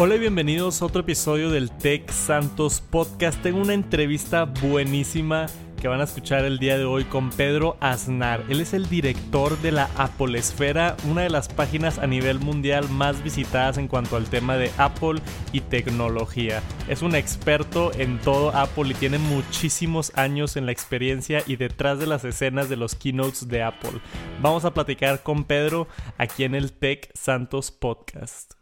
Hola y bienvenidos a otro episodio del Tech Santos Podcast. Tengo una entrevista buenísima que van a escuchar el día de hoy con Pedro Aznar. Él es el director de la Apple Esfera, una de las páginas a nivel mundial más visitadas en cuanto al tema de Apple y tecnología. Es un experto en todo Apple y tiene muchísimos años en la experiencia y detrás de las escenas de los keynotes de Apple. Vamos a platicar con Pedro aquí en el Tech Santos Podcast.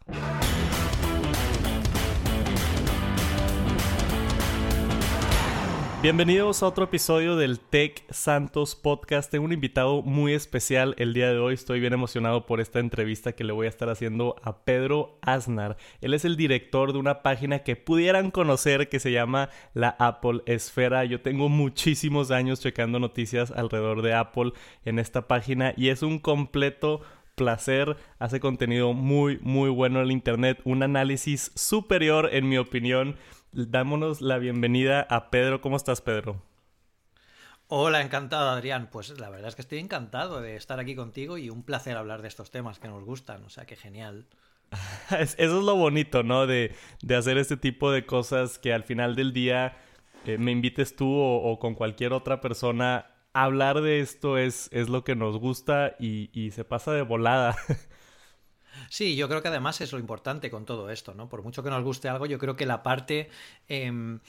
Bienvenidos a otro episodio del Tech Santos Podcast. Tengo un invitado muy especial el día de hoy. Estoy bien emocionado por esta entrevista que le voy a estar haciendo a Pedro Aznar. Él es el director de una página que pudieran conocer que se llama la Apple Esfera. Yo tengo muchísimos años checando noticias alrededor de Apple en esta página y es un completo placer, hace contenido muy, muy bueno en el Internet, un análisis superior en mi opinión dámonos la bienvenida a Pedro. ¿Cómo estás, Pedro? Hola, encantado, Adrián. Pues la verdad es que estoy encantado de estar aquí contigo y un placer hablar de estos temas que nos gustan. O sea, qué genial. Eso es lo bonito, ¿no? De, hacer este tipo de cosas que al final del día eh, me invites tú o, con cualquier otra persona. Hablar de esto es, es lo que nos gusta y, y se pasa de volada. Sí, yo creo que además es lo importante con todo esto, ¿no? Por mucho que nos guste algo, yo creo que la parte, em,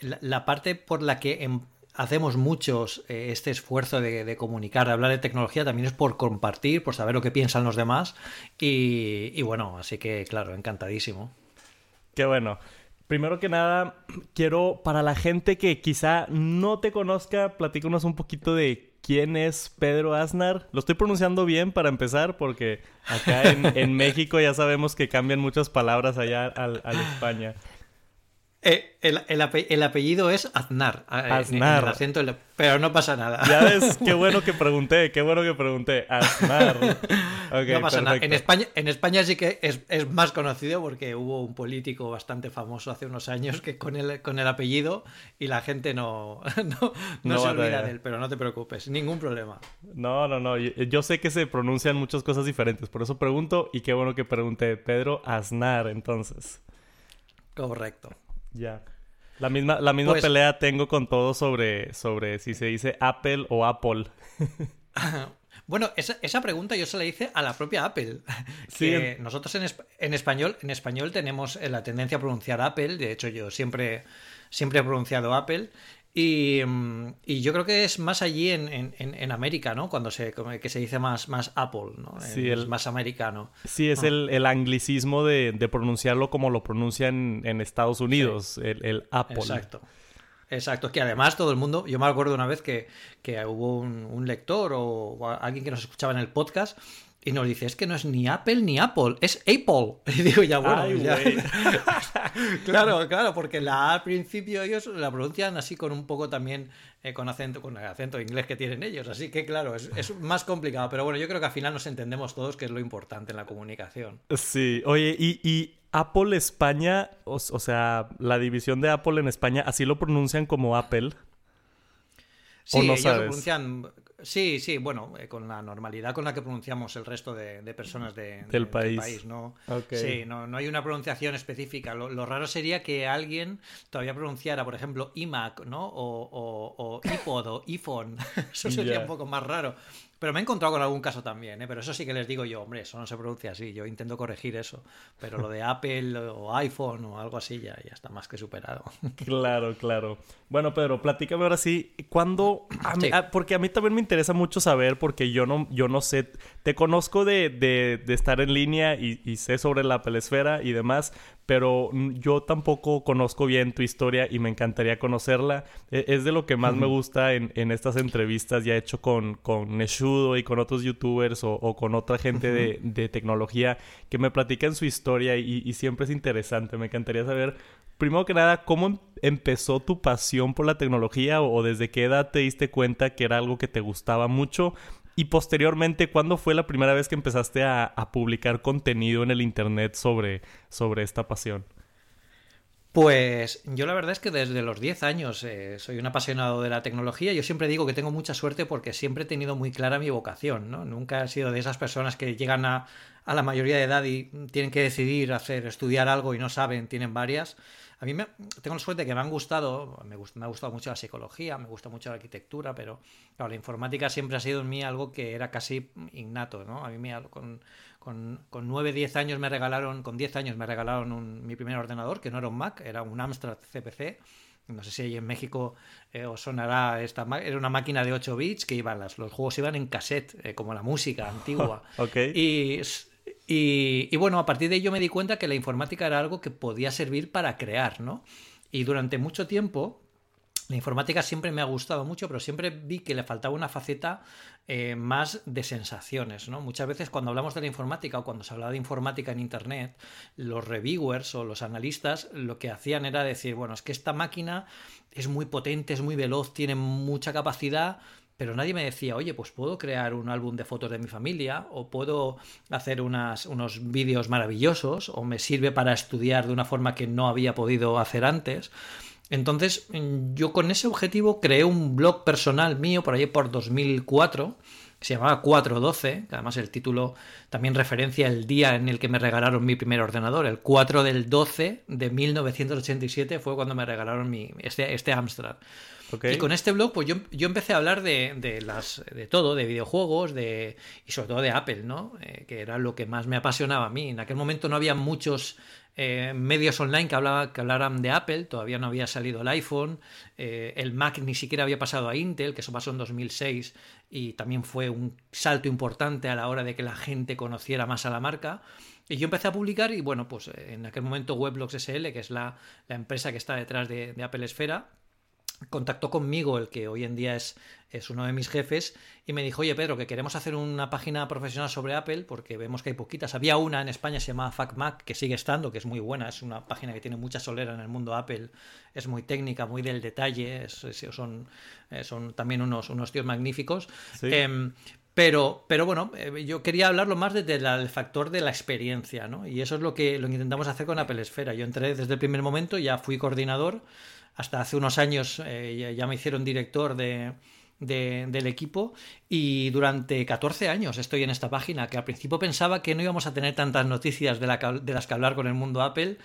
la, parte por la que em, hacemos muchos eh, este esfuerzo de, comunicar, de hablar de tecnología, también es por compartir, por saber lo que piensan los demás. Y, bueno, así que claro, encantadísimo. Qué bueno. Primero que nada, quiero, para la gente que quizá no te conozca, platícanos un poquito de quién es Pedro Aznar. Lo estoy pronunciando bien para empezar, porque acá en, México ya sabemos que cambian muchas palabras allá al, al España. Eh, el, apellido es Aznar. Eh, Aznar. acento, pero no pasa nada. Ya ves, qué bueno que pregunté, qué bueno que pregunté. Aznar. no pasa nada. En España, en España sí que es, más conocido porque hubo un político bastante famoso hace unos años que con el, con el apellido y la gente no, no, se olvida de él, pero no te preocupes, ningún problema. No, no, no. Yo, sé que se pronuncian muchas cosas diferentes, por eso pregunto y qué bueno que pregunté. Pedro Aznar, entonces. Correcto. Ya. La misma, la misma pues pelea tengo con todo sobre, sobre si se dice Apple o Apple. Bueno, esa, esa, pregunta yo se la hice a la propia Apple. Sí. nosotros en, en, español, en español tenemos la tendencia a pronunciar Apple. De hecho, yo siempre, siempre he pronunciado Apple. Mm, y, yo creo que es más allí en, América, ¿no? Cuando se, que se dice más, más Apple, ¿no? Sí, es más americano. Sí, es el, anglicismo de, pronunciarlo como lo pronuncian en Estados Unidos, el, Apple. Exacto. Exacto, que además todo el mundo, yo me acuerdo una vez que, hubo un, un lector o alguien que nos escuchaba en el podcast y nos dice, es que no es ni Apple ni Apple, es Apple. Y digo, ya bueno, claro, claro, porque la A al principio ellos la pronuncian así con un poco también, eh, con acento, con el acento inglés que tienen ellos. Así que claro, es, más complicado. Pero bueno, yo creo que al final nos entendemos todos que es lo importante en la comunicación. Sí, oye, y, Apple España, o, o sea, la división de Apple en España, ¿así lo pronuncian como Apple? Sí, ellos lo pronuncian Sí, sí, bueno, eh, con la normalidad con la que pronunciamos el resto de, personas del, país. ¿no? Sí, no, no, hay una pronunciación específica. Lo, raro sería que alguien todavía pronunciara, por ejemplo, iMac, ¿no? O, o, o iPod o iPhone. Eso sería un poco más raro. Pero me he encontrado con algún caso también, ¿eh? pero eso sí que les digo yo, hombre, eso no se pronuncia así, yo intento corregir eso. Pero lo de Apple o iPhone o algo así ya, ya está más que superado. Claro, claro. Bueno, Pedro, platícame ahora sí, ¿cuándo? Ah, porque a mí también me interesa mucho saber, porque yo no, yo no sé, te conozco de, de, estar en línea y, y, sé sobre la Apple Esfera y demás, pero yo tampoco conozco bien tu historia y me encantaría conocerla. E, es de lo que más me gusta en, estas entrevistas ya hecho con, con Neshudo y con otros youtubers o, con otra gente de, tecnología que me platican su historia y, siempre es interesante. Me encantaría saber, primero que nada, cómo em, empezó tu pasión por la tecnología o desde qué edad te diste cuenta que era algo que te gustaba mucho y posteriormente, ¿cuándo fue la primera vez que empezaste a, publicar contenido en el Internet sobre, sobre esta pasión? Pues yo la verdad es que desde los 10 años eh, soy un apasionado de la tecnología. Yo siempre digo que tengo mucha suerte porque siempre he tenido muy clara mi vocación, ¿no? Nunca he sido de esas personas que llegan a, a la mayoría de edad y tienen que decidir hacer, estudiar algo y no saben, tienen varias. A mí me, tengo la suerte de que me han gustado, me, me, ha gustado mucho la psicología, me gusta mucho la arquitectura, pero claro, la informática siempre ha sido en mí algo que era casi innato, ¿no? A mí me, con, con, con 9, 10 años me regalaron, con 10 años me regalaron mi primer ordenador, que no era un Mac, era un Amstrad CPC, no sé si en México eh, os sonará esta era una máquina de 8 bits que iban las, los juegos iban en cassette eh, como la música antigua okay. y y, bueno, a partir de ello me di cuenta que la informática era algo que podía servir para crear, ¿no? Y durante mucho tiempo, la informática siempre me ha gustado mucho, pero siempre vi que le faltaba una faceta eh, más de sensaciones, ¿no? Muchas veces cuando hablamos de la informática o cuando se hablaba de informática en Internet, los reviewers o los analistas lo que hacían era decir, bueno, es que esta máquina es muy potente, es muy veloz, tiene mucha capacidad, pero nadie me decía, oye, pues puedo crear un álbum de fotos de mi familia, o puedo hacer unas, unos vídeos maravillosos, o me sirve para estudiar de una forma que no había podido hacer antes. Entonces, yo con ese objetivo creé un blog personal mío por ahí por 2004, que se llamaba 412, que además el título también referencia el día en el que me regalaron mi primer ordenador, el 4 del 12 de 1987 fue cuando me regalaron mi, este, este Amstrad. Y con este blog, pues yo, yo empecé a hablar de, de, las, de todo, de videojuegos de, y sobre todo de Apple, ¿no? Eh, que era lo que más me apasionaba a mí. En aquel momento no había muchos eh, medios online que, hablaba, que hablaran de Apple, todavía no había salido el iPhone, eh, el Mac ni siquiera había pasado a Intel, que eso pasó en 2006 y también fue un salto importante a la hora de que la gente conociera más a la marca. Y yo empecé a publicar y bueno, pues en aquel momento Weblogs SL, que es la, empresa que está detrás de, de Apple Esfera, contactó conmigo, el que hoy en día es, es, uno de mis jefes, y me dijo, oye Pedro, que queremos hacer una página profesional sobre Apple, porque vemos que hay poquitas. Había una en España, se llama FacMac, que sigue estando, que es muy buena, es una página que tiene mucha solera en el mundo Apple, es muy técnica, muy del detalle, son, eh, son también unos, unos tíos magníficos. Em, pero, pero bueno, eh, yo quería hablarlo más desde el factor de la experiencia, ¿no? Y eso es lo que, lo que intentamos hacer con Apple Esfera. Yo entré desde el primer momento, ya fui coordinador hasta hace unos años eh, ya me hicieron director de, del equipo y durante 14 años estoy en esta página que al principio pensaba que no íbamos a tener tantas noticias de, las que hablar con el mundo Apple,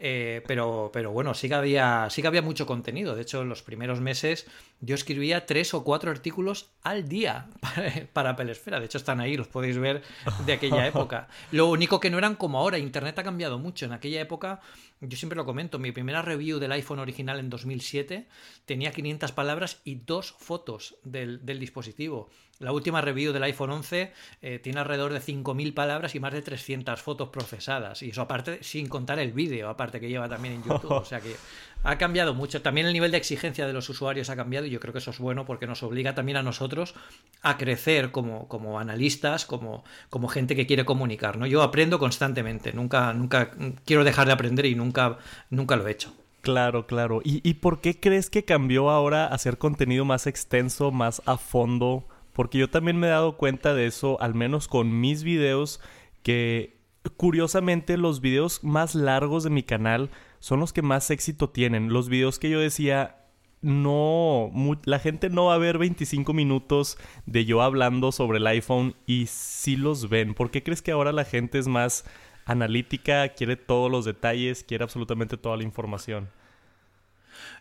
eh, pero, pero bueno, sí que, había, sí que había mucho contenido. De hecho, en los primeros meses yo escribía tres o cuatro artículos al día para, para Apple Esfera. De hecho, están ahí, los podéis ver de aquella época. Lo único que no eran como ahora, Internet ha cambiado mucho. En aquella época yo siempre lo comento, mi primera review del iPhone original en 2007 tenía 500 palabras y dos fotos del, del dispositivo. La última review del iPhone 11 eh, tiene alrededor de 5.000 palabras y más de 300 fotos procesadas. Y eso aparte, sin contar el vídeo, aparte que lleva también en YouTube. O sea que ha cambiado mucho. También el nivel de exigencia de los usuarios ha cambiado y yo creo que eso es bueno porque nos obliga también a nosotros a crecer como, como analistas, como, como gente que quiere comunicar. ¿no? Yo aprendo constantemente, nunca, nunca quiero dejar de aprender y nunca, nunca lo he hecho. Claro, claro. ¿Y, ¿Y por qué crees que cambió ahora a hacer contenido más extenso, más a fondo? Porque yo también me he dado cuenta de eso, al menos con mis videos, que curiosamente los videos más largos de mi canal son los que más éxito tienen. Los videos que yo decía, no, la gente no va a ver 25 minutos de yo hablando sobre el iPhone y sí los ven. ¿Por qué crees que ahora la gente es más analítica, quiere todos los detalles, quiere absolutamente toda la información?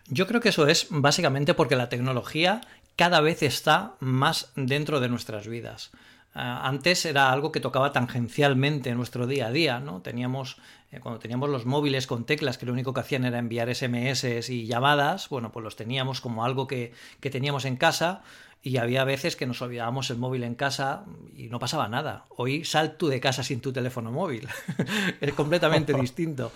Yo creo que eso es básicamente porque la tecnología cada vez está más dentro de nuestras vidas. Ah, antes era algo que tocaba tangencialmente en nuestro día a día, ¿no? Teníamos, eh, cuando teníamos los móviles con teclas que lo único que hacían era enviar SMS y llamadas, bueno, pues los teníamos como algo que, que teníamos en casa y había veces que nos olvidábamos el móvil en casa y no pasaba nada. Hoy sal tú de casa sin tu teléfono móvil. es completamente distinto.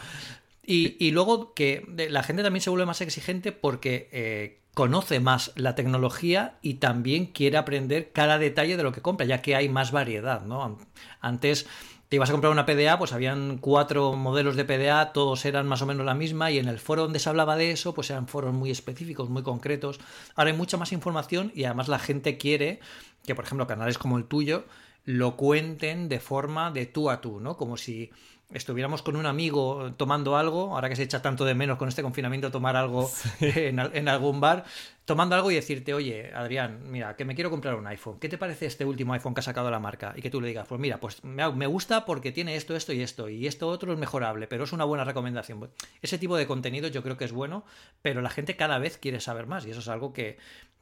Y, y, luego que la gente también se vuelve más exigente porque eh, conoce más la tecnología y también quiere aprender cada detalle de lo que compra, ya que hay más variedad, ¿no? Antes te ibas a comprar una PDA, pues habían cuatro modelos de PDA, todos eran más o menos la misma, y en el foro donde se hablaba de eso, pues eran foros muy específicos, muy concretos. Ahora hay mucha más información y además la gente quiere que, por ejemplo, canales como el tuyo lo cuenten de forma de tú a tú, ¿no? Como si estuviéramos con un amigo tomando algo, ahora que se echa tanto de menos con este confinamiento tomar algo en, en, algún bar, tomando algo y decirte, oye, Adrián, mira, que me quiero comprar un iPhone. ¿Qué te parece este último iPhone que ha sacado la marca? Y que tú le digas, pues mira, pues me gusta porque tiene esto, esto y esto, y esto otro es mejorable, pero es una buena recomendación. Ese tipo de contenido yo creo que es bueno, pero la gente cada vez quiere saber más, y eso es algo que,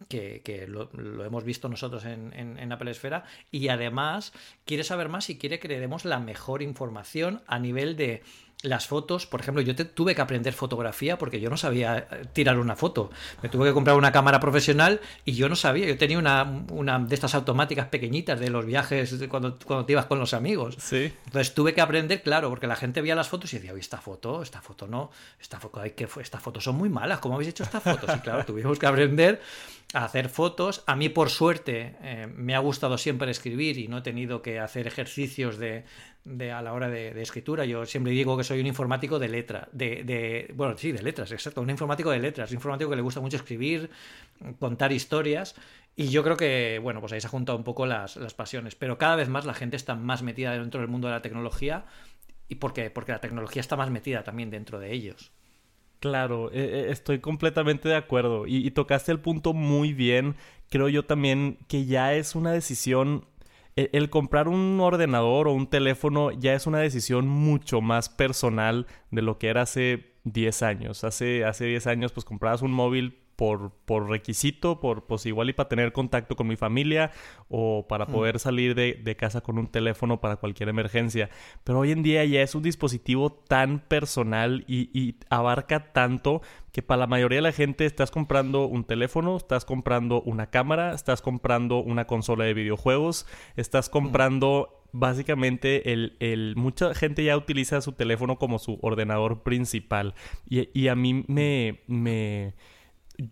que, lo, hemos visto nosotros en, en, Apple Esfera, y además quiere saber más y quiere que le demos la mejor información a nivel de las fotos, por ejemplo, yo tuve que aprender fotografía porque yo no sabía eh, tirar una foto. Me tuve que comprar una cámara profesional y yo no sabía. Yo tenía una, una de estas automáticas pequeñitas de los viajes cuando, cuando te ibas con los amigos. Sí. Entonces tuve que aprender, claro, porque la gente veía las fotos y decía, oye, esta foto, esta foto no, esta foto, hay que, estas fotos son muy malas. ¿Cómo habéis hecho estas fotos? Y claro, tuvimos que aprender a hacer fotos. A mí, por suerte, eh, me ha gustado siempre escribir y no he tenido que hacer ejercicios de, de, a la hora de, escritura. Yo siempre digo que soy un informático de letras, de, de, bueno, sí, de letras, exacto, un informático de letras, un informático que le gusta mucho escribir, contar historias. Y yo creo que, bueno, pues ahí se ha juntado un poco las, las pasiones. Pero cada vez más la gente está más metida dentro del mundo de la tecnología. ¿Y por qué? Porque la tecnología está más metida también dentro de ellos. Claro, e, e, estoy completamente de acuerdo. y, tocaste el punto muy bien. Creo yo también que ya es una decisión el, comprar un ordenador o un teléfono ya es una decisión mucho más personal de lo que era hace 10 años. Hace, hace 10 años pues comprabas un móvil por, por requisito, por pues igual y para tener contacto con mi familia o para mm. poder salir de, de, casa con un teléfono para cualquier emergencia. Pero hoy en día ya es un dispositivo tan personal y, y abarca tanto que para la mayoría de la gente estás comprando un teléfono, estás comprando una cámara, estás comprando una consola de videojuegos, estás mm. comprando básicamente el, el, mucha gente ya utiliza su teléfono como su ordenador principal y, y a mí me, me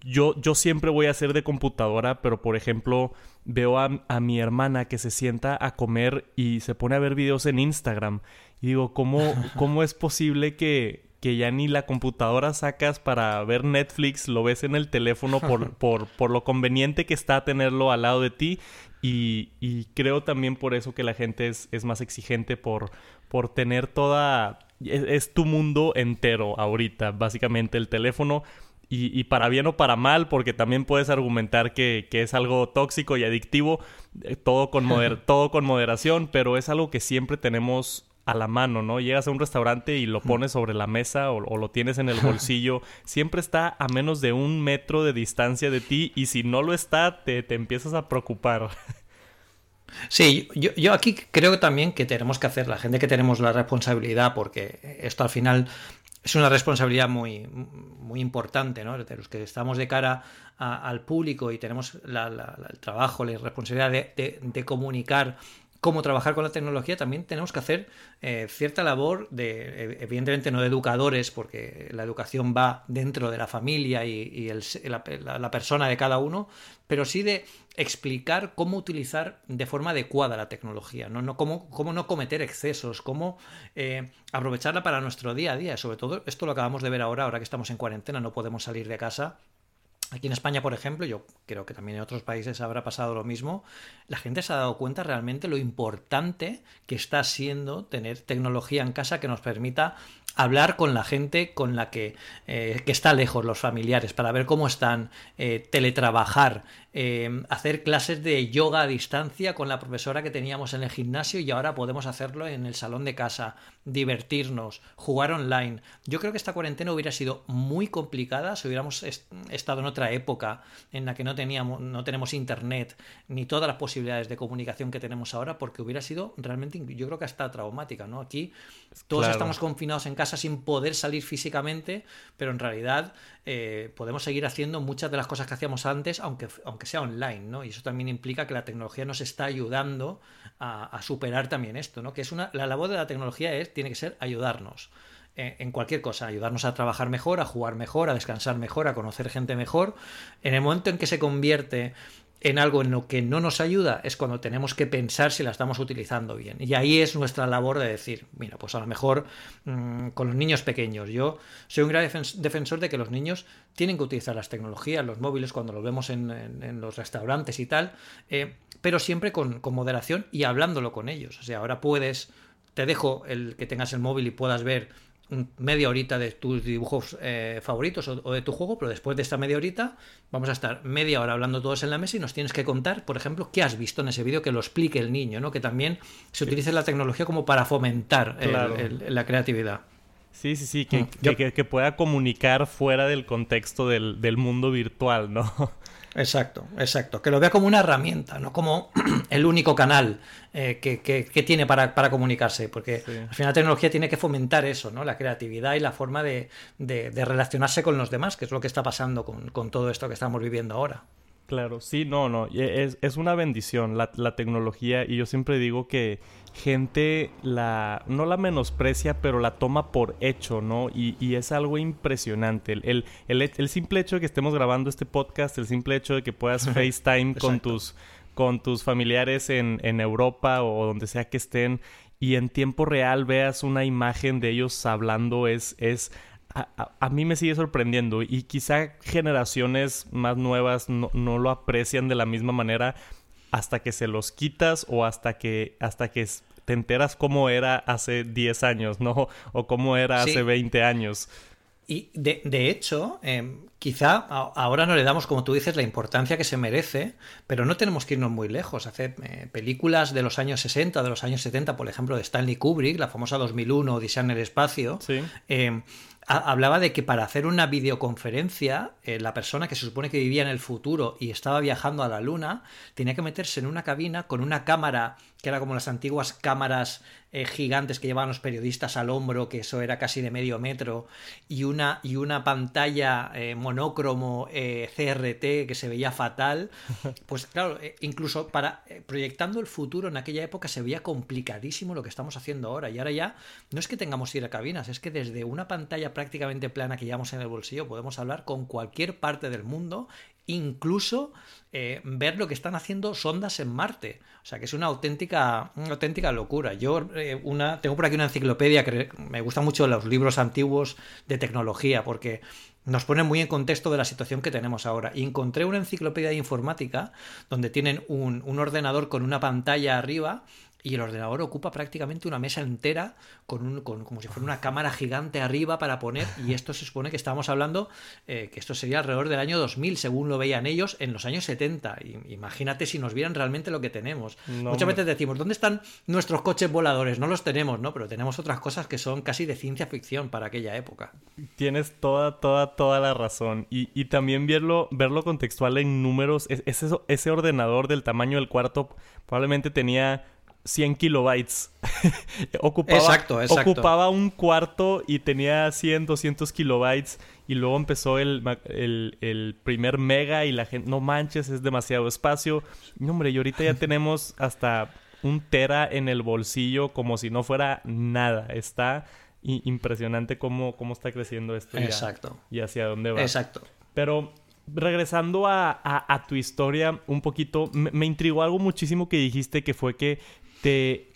yo, yo siempre voy a ser de computadora, pero por ejemplo, veo a, a, mi hermana que se sienta a comer y se pone a ver videos en Instagram. Y digo, ¿cómo, cómo es posible que, que ya ni la computadora sacas para ver Netflix, lo ves en el teléfono por, por, por lo conveniente que está tenerlo al lado de ti? Y, y creo también por eso que la gente es, es más exigente por, por tener toda... Es, es tu mundo entero ahorita, básicamente el teléfono y, para bien o para mal, porque también puedes argumentar que, es algo tóxico y adictivo, eh, todo, con todo con moderación, pero es algo que siempre tenemos a la mano, ¿no? Llegas a un restaurante y lo pones sobre la mesa o, lo tienes en el bolsillo, siempre está a menos de un metro de distancia de ti y si no lo está, te, te empiezas a preocupar. Sí, yo, yo, aquí creo también que tenemos que hacer, la gente que tenemos la responsabilidad, porque esto al final es una responsabilidad muy, muy importante, ¿no? De los que estamos de cara al público y tenemos el trabajo, la responsabilidad de, comunicar cómo trabajar con la tecnología, también tenemos que hacer eh, cierta labor de, evidentemente no de educadores, porque la educación va dentro de la familia y, la, persona de cada uno, pero sí de explicar cómo utilizar de forma adecuada la tecnología, no, no cómo, cómo, no cometer excesos, cómo eh, aprovecharla para nuestro día a día. Sobre todo, esto lo acabamos de ver ahora, ahora que estamos en cuarentena, no podemos salir de casa Aquí en España, por ejemplo, yo creo que también en otros países habrá pasado lo mismo, la gente se ha dado cuenta realmente lo importante que está siendo tener tecnología en casa que nos permita hablar con la gente con la que, eh, está lejos, los familiares, para ver cómo están, eh, teletrabajar, eh, hacer clases de yoga a distancia con la profesora que teníamos en el gimnasio y ahora podemos hacerlo en el salón de casa, divertirnos, jugar online. Yo creo que esta cuarentena hubiera sido muy complicada si hubiéramos estado en otra época en la que no teníamos, no tenemos internet ni todas las posibilidades de comunicación que tenemos ahora, porque hubiera sido realmente, yo creo que hasta traumática, ¿no? Aquí todos estamos confinados en casa sin poder salir físicamente, pero en realidad eh, podemos seguir haciendo muchas de las cosas que hacíamos antes, aunque, aunque sea online, ¿no? Y eso también implica que la tecnología nos está ayudando a, superar también esto, ¿no? Que es una, la labor de la tecnología es, tiene que ser ayudarnos. Eh, en cualquier cosa, ayudarnos a trabajar mejor, a jugar mejor, a descansar mejor, a conocer gente mejor. En el momento en que se convierte en algo en lo que no nos ayuda es cuando tenemos que pensar si la estamos utilizando bien. Y ahí es nuestra labor de decir, mira, pues a lo mejor mm, con los niños pequeños, yo soy un gran defensor de que los niños tienen que utilizar las tecnologías, los móviles, cuando los vemos en, los restaurantes y tal, eh, pero siempre con, con moderación y hablándolo con ellos. O sea, ahora puedes te dejo el que tengas el móvil y puedas ver media horita de tus dibujos eh, favoritos o, de tu juego, pero después de esta media horita vamos a estar media hora hablando todos en la mesa y nos tienes que contar, por ejemplo, qué has visto en ese vídeo que lo explique el niño, ¿no? Que también se utilice la tecnología como para fomentar la creatividad. Sí, sí, sí, mm, que, que, pueda comunicar fuera del contexto del, del mundo virtual, ¿no? Exacto, exacto. Que lo vea como una herramienta, no como el único canal eh, que, tiene para, comunicarse. Porque al final la tecnología tiene que fomentar eso, ¿no? La creatividad y la forma de, relacionarse con los demás, que es lo que está pasando con, todo esto que estamos viviendo ahora. Claro, sí, no, no. Es, es una bendición la, la tecnología y yo siempre digo que gente la no la menosprecia, pero la toma por hecho, ¿no? Y, es algo impresionante. El, el, simple hecho de que estemos grabando este podcast, el simple hecho de que puedas FaceTime con tus, con tus familiares en, en Europa o donde sea que estén y en tiempo real veas una imagen de ellos hablando es, es a, mí me sigue sorprendiendo y quizá generaciones más nuevas no, no, lo aprecian de la misma manera, hasta que se los quitas o hasta que, hasta que te enteras cómo era hace 10 años, ¿no? O cómo era hace 20 años. Y de, de hecho, em, quizá ahora no le damos, como tú dices, la importancia que se merece, pero no tenemos que irnos muy lejos. Hacer eh, películas de los años 60, de los años 70, por ejemplo, de Stanley Kubrick, la famosa 2001, Odisea en el espacio, sí. Em, hablaba de que para hacer una videoconferencia, eh, la persona que se supone que vivía en el futuro y estaba viajando a la Luna, tenía que meterse en una cabina con una cámara que era como las antiguas cámaras eh, gigantes que llevaban los periodistas al hombro, que eso era casi de medio metro, y una, y una pantalla eh, monócromo CRT que se veía fatal, pues claro, incluso para proyectando el futuro en aquella época se veía complicadísimo lo que estamos haciendo ahora. Y ahora ya no es que tengamos que ir a cabinas, es que desde una pantalla prácticamente plana que llevamos en el bolsillo, podemos hablar con cualquier parte del mundo, incluso eh, ver lo que están haciendo sondas en Marte. O sea que es una auténtica, una auténtica locura. Yo eh, una, tengo por aquí una enciclopedia que me gustan mucho los libros antiguos de tecnología porque nos ponen muy en contexto de la situación que tenemos ahora. Y encontré una enciclopedia de informática donde tienen un, un ordenador con una pantalla arriba y el ordenador ocupa prácticamente una mesa entera con un, con, como si fuera una cámara gigante arriba para poner y esto se supone que estábamos hablando eh, que esto sería alrededor del año 2000 según lo veían ellos en los años 70 imagínate si nos vieran realmente lo que tenemos. Muchas veces decimos ¿dónde están nuestros coches voladores? no los tenemos ¿no? pero tenemos otras cosas que son casi de ciencia ficción para aquella época. Tienes toda toda toda la razón. Y, y también verlo verlo contextual en números ese, ese ordenador del tamaño del cuarto probablemente tenía 100 kilobytes. ocupaba, exacto, exacto. ocupaba un cuarto y tenía 100, 200 kilobytes. Y luego empezó el, el, primer mega y la gente, no manches, es demasiado espacio. Hombre, y ahorita ya tenemos hasta un tera en el bolsillo como si no fuera nada. Está impresionante cómo, cómo está creciendo esto. Exacto. y hacia dónde va. Exacto. Pero regresando a, a, tu historia un poquito, me, me, intrigó algo muchísimo que dijiste que fue que te,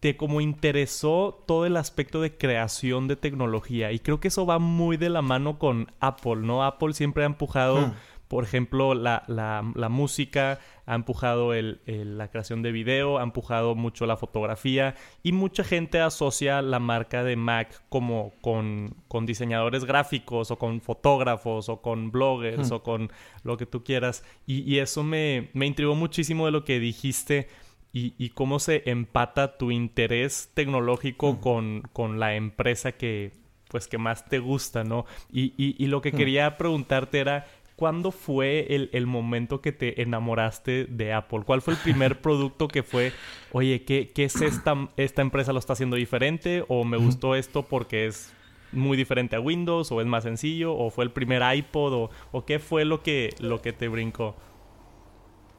te como interesó todo el aspecto de creación de tecnología. Y creo que eso va muy de la mano con Apple, ¿no? Apple siempre ha empujado, hmm. por ejemplo, la, la, música, ha empujado el, la creación de video, ha empujado mucho la fotografía y mucha gente asocia la marca de Mac como con, con diseñadores gráficos o con fotógrafos o con bloggers o con lo que tú quieras. Y, y eso me, me intrigó muchísimo de lo que dijiste y, cómo se empata tu interés tecnológico con, con, la empresa que, pues, que más te gusta, ¿no? Y, y lo que quería preguntarte era, ¿cuándo fue el, el, momento que te enamoraste de Apple? ¿Cuál fue el primer producto que fue, oye, ¿qué, qué es esta, esta empresa lo está haciendo diferente? ¿O me gustó esto porque es muy diferente a Windows? ¿O es más sencillo? ¿O fue el primer iPod? ¿O, o qué fue lo que, lo que te brincó?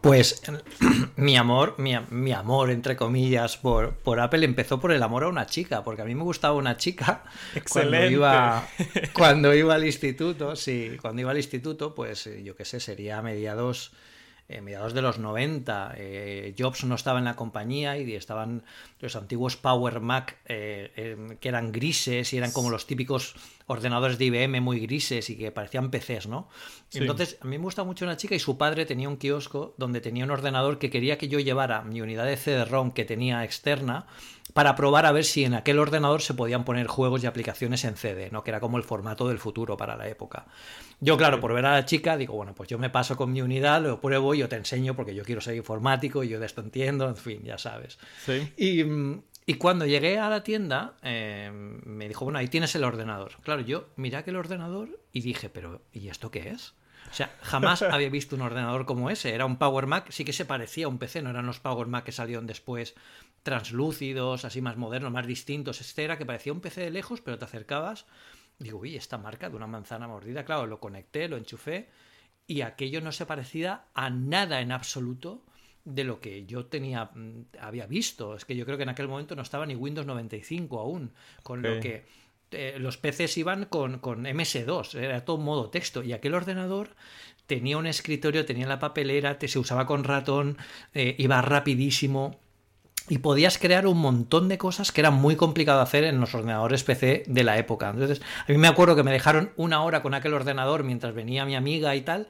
Pues mi amor, mi, amor, entre comillas, por, por, Apple empezó por el amor a una chica, porque a mí me gustaba una chica cuando iba, cuando iba al instituto, sí, cuando iba al instituto, pues eh, yo qué sé, sería a mediados eh, mediados de los 90. Eh, Jobs no estaba en la compañía y estaban los antiguos Power Mac eh, que eran grises y eran como los típicos ordenadores de IBM muy grises y que parecían PCs, ¿no? Entonces, a mí me gusta mucho una chica y su padre tenía un kiosco donde tenía un ordenador que quería que yo llevara mi unidad de CD-ROM que tenía externa para probar a ver si en aquel ordenador se podían poner juegos y aplicaciones en CD, ¿no? Que era como el formato del futuro para la época. Yo, claro, por ver a la chica, digo, bueno, pues yo me paso con mi unidad, lo pruebo y yo te enseño porque yo quiero ser informático y yo de esto entiendo, en fin, ya sabes. Sí. Y, cuando llegué a la tienda, eh, me dijo, bueno, ahí tienes el ordenador. Claro, yo miré aquel ordenador y dije, pero ¿y esto qué es? O sea, jamás había visto un ordenador como ese. Era un Power Mac, sí que se parecía a un PC, no eran los Power Mac que salieron después translúcidos, así más modernos, más distintos. Este era que parecía un PC de lejos, pero te acercabas. Digo, uy, esta marca de una manzana mordida. Claro, lo conecté, lo enchufé y aquello no se parecía a nada en absoluto de lo que yo tenía mm, había visto. Es que yo creo que en aquel momento no estaba ni Windows 95 aún, con lo que eh, los PCs iban con, con MS2, era todo modo texto, y aquel ordenador tenía un escritorio, tenía la papelera, te, se usaba con ratón, eh, iba rapidísimo, y podías crear un montón de cosas que eran muy complicado hacer en los ordenadores PC de la época. Entonces, a mí me acuerdo que me dejaron una hora con aquel ordenador mientras venía mi amiga y tal,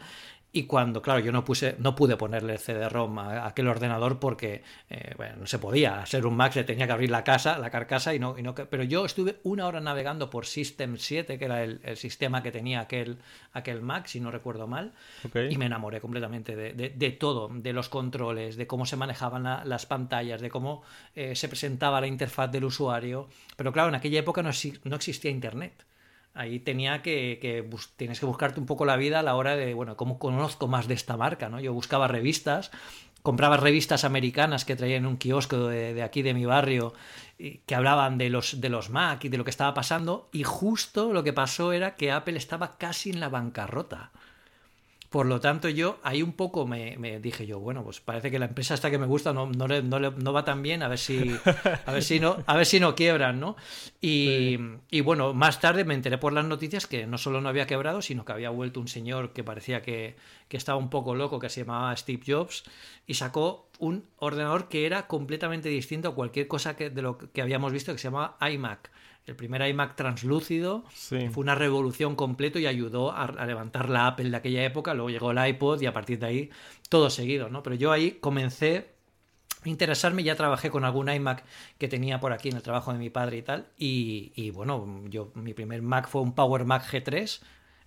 y cuando, claro, yo no puse, no pude ponerle CD-ROM a, aquel ordenador porque, eh, bueno, no se podía. ser un Mac se tenía que abrir la casa, la carcasa y no, y no. Pero yo estuve una hora navegando por System 7, que era el, sistema que tenía aquel, aquel Mac, si no recuerdo mal, y me enamoré completamente de, de, todo, de los controles, de cómo se manejaban las pantallas, de cómo eh, se presentaba la interfaz del usuario. Pero claro, en aquella época no, no existía Internet ahí tenía que, tienes que buscarte un poco la vida a la hora de, bueno, ¿cómo conozco más de esta marca? ¿no? Yo buscaba revistas, compraba revistas americanas que traía en un kiosco de, de, aquí de mi barrio que hablaban de los, de los Mac y de lo que estaba pasando y justo lo que pasó era que Apple estaba casi en la bancarrota. Por lo tanto, yo ahí un poco me, dije yo, bueno, pues parece que la empresa esta que me gusta no, no, no, no va tan bien, a ver si, a ver si no, a ver si no quiebran, ¿no? Y, y, bueno, más tarde me enteré por las noticias que no solo no había quebrado, sino que había vuelto un señor que parecía que, que estaba un poco loco, que se llamaba Steve Jobs, y sacó un ordenador que era completamente distinto a cualquier cosa que, de lo que habíamos visto, que se llamaba iMac el primer iMac translúcido fue una revolución completo y ayudó a, levantar la Apple de aquella época. Luego llegó el iPod y a partir de ahí todo seguido, ¿no? Pero yo ahí comencé a interesarme, ya trabajé con algún iMac que tenía por aquí en el trabajo de mi padre y tal. Y, bueno, yo mi primer Mac fue un Power Mac G3,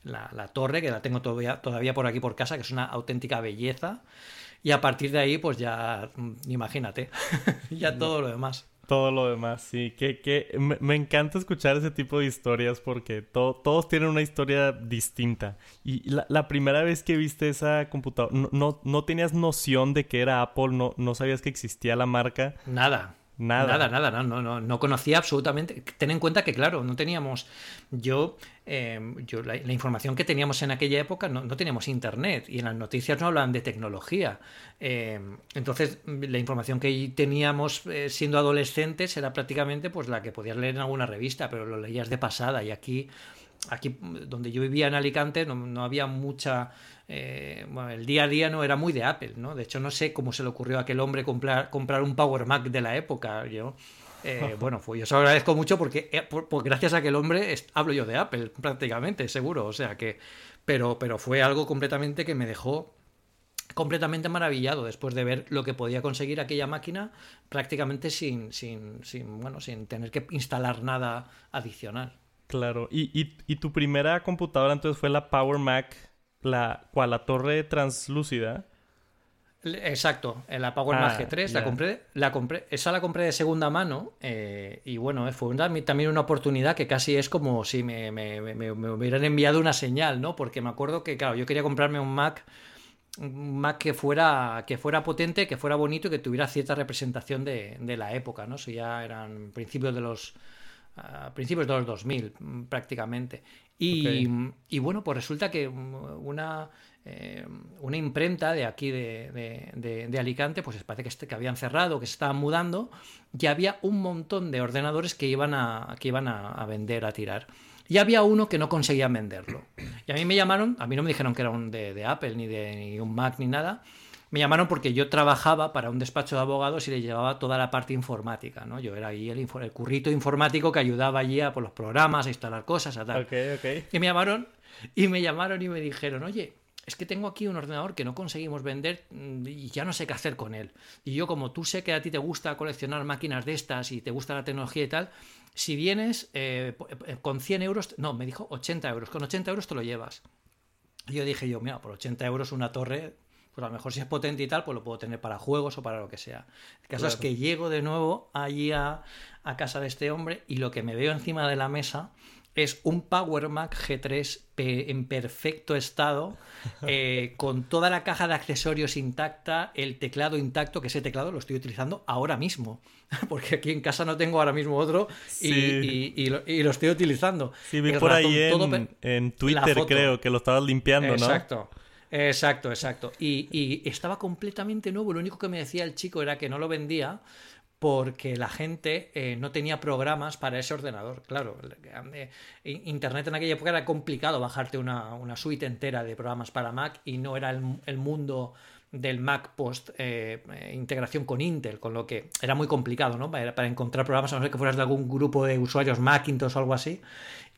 la, torre, que la tengo todavía, todavía por aquí por casa, que es una auténtica belleza. Y a partir de ahí, pues ya, imagínate, ya todo lo demás todo lo demás, sí. Que, que me, encanta escuchar ese tipo de historias porque todos tienen una historia distinta. Y la, primera vez que viste esa computadora, no, no, tenías noción de que era Apple, no, no sabías que existía la marca. Nada. Nada. Nada, nada, no, no, no, conocía absolutamente. Ten en cuenta que, claro, no teníamos. Yo, em, yo la, información que teníamos en aquella época no, no, teníamos internet y en las noticias no hablan de tecnología. Em, entonces, la información que teníamos eh, siendo adolescentes era prácticamente pues la que podías leer en alguna revista, pero lo leías de pasada y aquí aquí donde yo vivía en Alicante no, había mucha eh, bueno, el día a día no era muy de Apple no de hecho no sé cómo se le ocurrió a aquel hombre comprar, comprar un Power Mac de la época yo eh, bueno pues yo se lo agradezco mucho porque eh, gracias a aquel hombre hablo yo de Apple prácticamente seguro o sea que pero pero fue algo completamente que me dejó completamente maravillado después de ver lo que podía conseguir aquella máquina prácticamente sin, sin, sin, bueno, sin tener que instalar nada adicional. Claro. ¿Y, y, tu primera computadora entonces fue la Power Mac, la cual la torre translúcida? Exacto, la Power Mac ah, G3 la compré, la compré, esa la compré de segunda mano eh, y bueno, fue también una oportunidad que casi es como si me, me, me, hubieran enviado una señal, ¿no? Porque me acuerdo que, claro, yo quería comprarme un Mac, un Mac que fuera, que fuera potente, que fuera bonito y que tuviera cierta representación de, de la época, ¿no? Eso ya eran principios de los a principios de los 2000 mm, prácticamente. Y, y bueno, pues resulta que una, eh, una imprenta de aquí de, de, Alicante, pues parece que, este, que habían cerrado, que se estaban mudando, y había un montón de ordenadores que iban a, que iban a, vender, a tirar. Y había uno que no conseguían venderlo. Y a mí me llamaron, a mí no me dijeron que era un de, Apple, ni de ni un Mac, ni nada, me llamaron porque yo trabajaba para un despacho de abogados y le llevaba toda la parte informática, ¿no? Yo era ahí el, el currito informático que ayudaba allí a por los programas, a instalar cosas, a tal. Okay, Y me llamaron y me llamaron y me dijeron, oye, es que tengo aquí un ordenador que no conseguimos vender mm, y ya no sé qué hacer con él. Y yo como tú sé que a ti te gusta coleccionar máquinas de estas y te gusta la tecnología y tal, si vienes eh, eh, con 100 euros, no, me dijo 80 euros, con 80 euros te lo llevas. Y yo dije yo, mira, por 80 euros una torre, pues a lo mejor si es potente y tal, pues lo puedo tener para juegos o para lo que sea. El caso es que llego de nuevo allí a, a casa de este hombre y lo que me veo encima de la mesa es un Power Mac G3 en perfecto estado, eh, con toda la caja de accesorios intacta, el teclado intacto, que ese teclado lo estoy utilizando ahora mismo, porque aquí en casa no tengo ahora mismo otro y, lo, estoy utilizando. Sí, vi por ahí en, Twitter creo que lo estabas limpiando, ¿no? Exacto. Exacto, exacto. y estaba completamente nuevo. Lo único que me decía el chico era que no lo vendía porque la gente eh, no tenía programas para ese ordenador. Claro, eh, Internet en aquella época era complicado bajarte una, suite entera de programas para Mac y no era el, mundo del Mac post eh, integración con Intel, con lo que era muy complicado, ¿no? Para, encontrar programas, a no ser que fueras de algún grupo de usuarios Macintosh o algo así.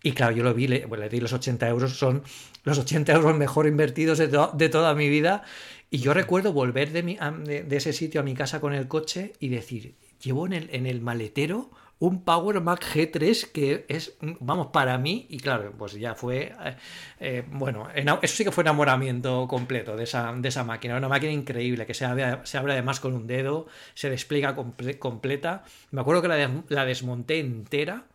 Y claro, yo lo vi, le, le di los 80 euros, son los 80 euros mejor invertidos de, de toda mi vida. Y yo recuerdo volver de, mi, de ese sitio a mi casa con el coche y decir, llevo en el, en el maletero un Power Mac G3 que es, vamos, para mí, y claro, pues ya fue, eh, eh, bueno, eso sí que fue enamoramiento completo de esa, de esa máquina, una máquina increíble que se abre, se abre además con un dedo, se despliega completa. Me acuerdo que la desmonté entera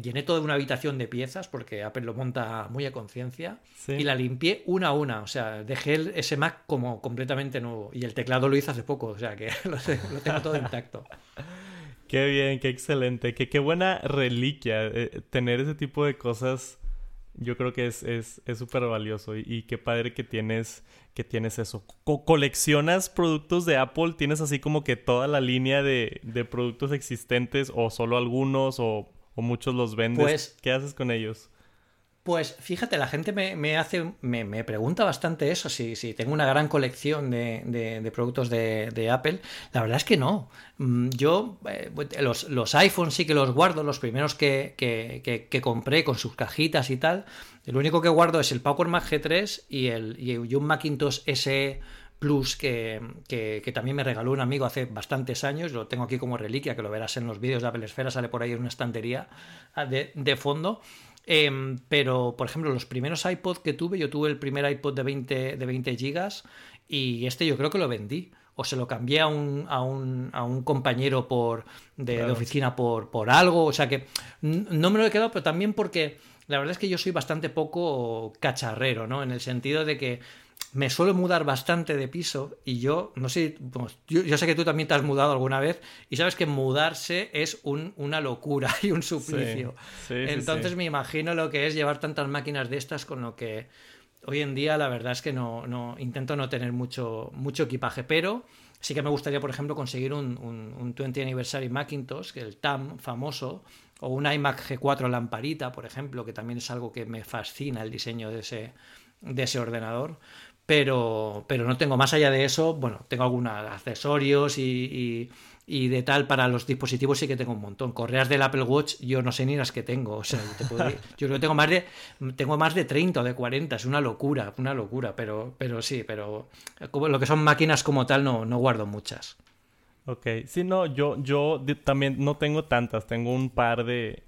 llené toda una habitación de piezas porque Apple lo monta muy a conciencia y la limpié una a una, o sea, dejé ese Mac como completamente nuevo y el teclado lo hice hace poco, o sea que lo, tengo todo intacto. Qué bien, qué excelente, qué, qué buena reliquia eh, tener ese tipo de cosas. Yo creo que es súper es, valioso y, qué padre que tienes, que tienes eso. ¿Coleccionas productos de Apple? ¿Tienes así como que toda la línea de, de productos existentes o solo algunos o o muchos los vendes. Pues, ¿Qué haces con ellos? Pues fíjate, la gente me, hace, me, pregunta bastante eso, si, si tengo una gran colección de, productos de, Apple. La verdad es que no. Mm, yo eh, los, los, iPhones sí que los guardo, los primeros que, que, compré con sus cajitas y tal. El único que guardo es el Power Mac G3 y, el, y un Macintosh S Plus que, también me regaló un amigo hace bastantes años, lo tengo aquí como reliquia, que lo verás en los vídeos de Apple Esfera, sale por ahí en una estantería ah, de, fondo. Em, pero, por ejemplo, los primeros iPod que tuve, yo tuve el primer iPod de 20, de 20 gigas y este yo creo que lo vendí. O se lo cambié a un, a un, a un compañero por, de, oficina por, por algo. O sea que no me lo he quedado, pero también porque la verdad es que yo soy bastante poco cacharrero, ¿no? En el sentido de que me suelo mudar bastante de piso y yo, no sé, yo, sé que tú también te has mudado alguna vez y sabes que mudarse es una locura y un suplicio. Entonces me imagino lo que es llevar tantas máquinas de estas con lo que hoy en día la verdad es que no, no intento no tener mucho, mucho equipaje, pero sí que me gustaría, por ejemplo, conseguir un, un, 20 Anniversary Macintosh, que el TAM famoso, o un iMac G4 lamparita, por ejemplo, que también es algo que me fascina el diseño de ese, de ese ordenador pero, pero no tengo más allá de eso, bueno, tengo algunos accesorios y, y, de tal para los dispositivos sí que tengo un montón. Correas del Apple Watch yo no sé ni las que tengo, o sea, yo creo que tengo más de tengo más de 30 o de 40, es una locura, una locura, pero pero sí, pero como, lo que son máquinas como tal no, no guardo muchas. Ok, sí, no, yo, yo también no tengo tantas, tengo un par de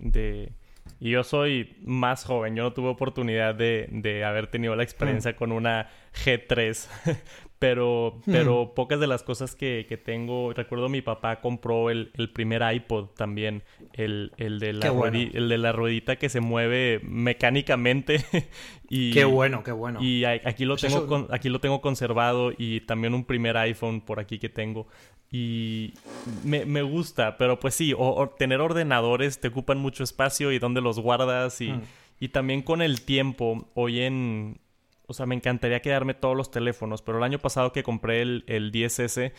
y yo soy más joven, yo no tuve oportunidad de, de haber tenido la experiencia hmm. con una G3, pero, hmm. pero pocas de las cosas que, que, tengo, recuerdo mi papá compró el, el primer iPod también, el, el, de la el de la ruedita que se mueve mecánicamente. y, qué bueno, qué bueno. Y aquí lo, pues tengo, aquí lo tengo conservado y también un primer iPhone por aquí que tengo. Y me, me, gusta, pero pues sí, o, tener ordenadores te ocupan mucho espacio y dónde los guardas y, mm. y también con el tiempo, hoy en... O sea, me encantaría quedarme todos los teléfonos, pero el año pasado que compré el, el 10S,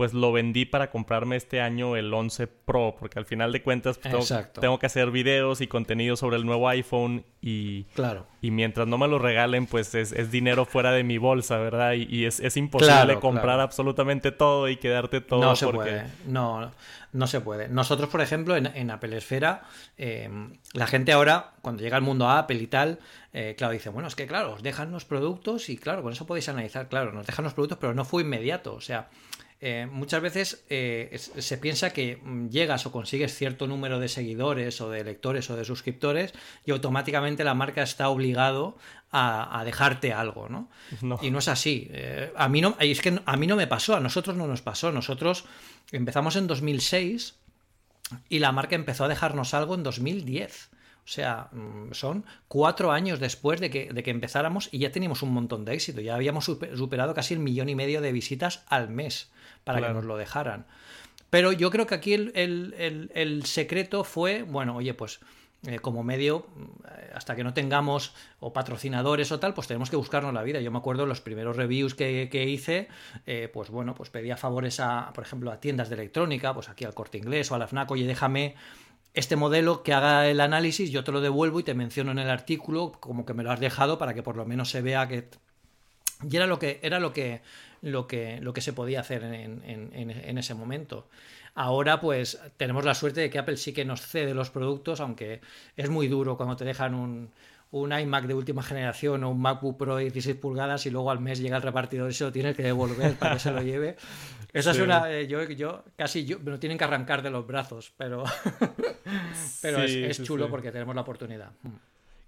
pues lo vendí para comprarme este año el 11 Pro, porque al final de cuentas pues, tengo, que hacer videos y contenido sobre el nuevo iPhone y, claro. y mientras no me lo regalen, pues es, dinero fuera de mi bolsa, ¿verdad? Y, es, imposible comprar absolutamente todo y quedarte todo. No se puede, no, no se puede. Nosotros, por ejemplo, en, Apple Esfera, em, la gente ahora, cuando llega al mundo a Apple y tal, eh, claro, dice, bueno, es que claro, os dejan los productos y claro, con eso podéis analizar, claro, nos dejan los productos, pero no fue inmediato, o sea... Eh, muchas veces eh, se piensa que mm, llegas o consigues cierto número de seguidores o de lectores o de suscriptores y automáticamente la marca está obligado a, dejarte algo, ¿no? Y no es así. a mí no, es que a mí no me pasó, a nosotros no nos pasó. Nosotros empezamos en 2006 y la marca empezó a dejarnos algo en 2010. O sea, mm, son cuatro años después de que, de que empezáramos y ya teníamos un montón de éxito. Ya habíamos superado casi el millón y medio de visitas al mes para que nos lo dejaran. Pero yo creo que aquí el secreto fue, bueno, oye, pues eh, como medio, eh, hasta que no tengamos o patrocinadores o tal, pues tenemos que buscarnos la vida. Yo me acuerdo los primeros reviews que, hice, eh, pues bueno, pues pedía favores a, por ejemplo, a tiendas de electrónica, pues aquí al Corte Inglés o a la FNAC, oye, déjame este modelo que haga el análisis, yo te lo devuelvo y te menciono en el artículo como que me lo has dejado para que por lo menos se vea que... Y era lo que, era lo que, lo que, lo que se podía hacer en, en ese momento. Ahora pues tenemos la suerte de que Apple sí que nos cede los productos, aunque es muy duro cuando te dejan un, un iMac de última generación o un MacBook Pro de 16 pulgadas y luego al mes llega el repartidor y se lo tienes que devolver para que se lo lleve. Eso es una. Eh, yo, yo casi yo, me lo tienen que arrancar de los brazos, pero, pero es, chulo porque tenemos la oportunidad.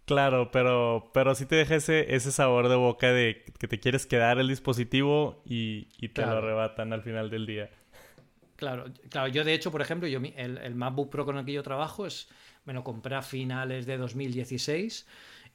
Claro, pero, pero sí te deja ese, ese sabor de boca de que te quieres quedar el dispositivo y, te lo arrebatan al final del día. Claro, claro, yo de hecho, por ejemplo, yo el, el MacBook Pro con el que yo trabajo es, me lo compré a finales de 2016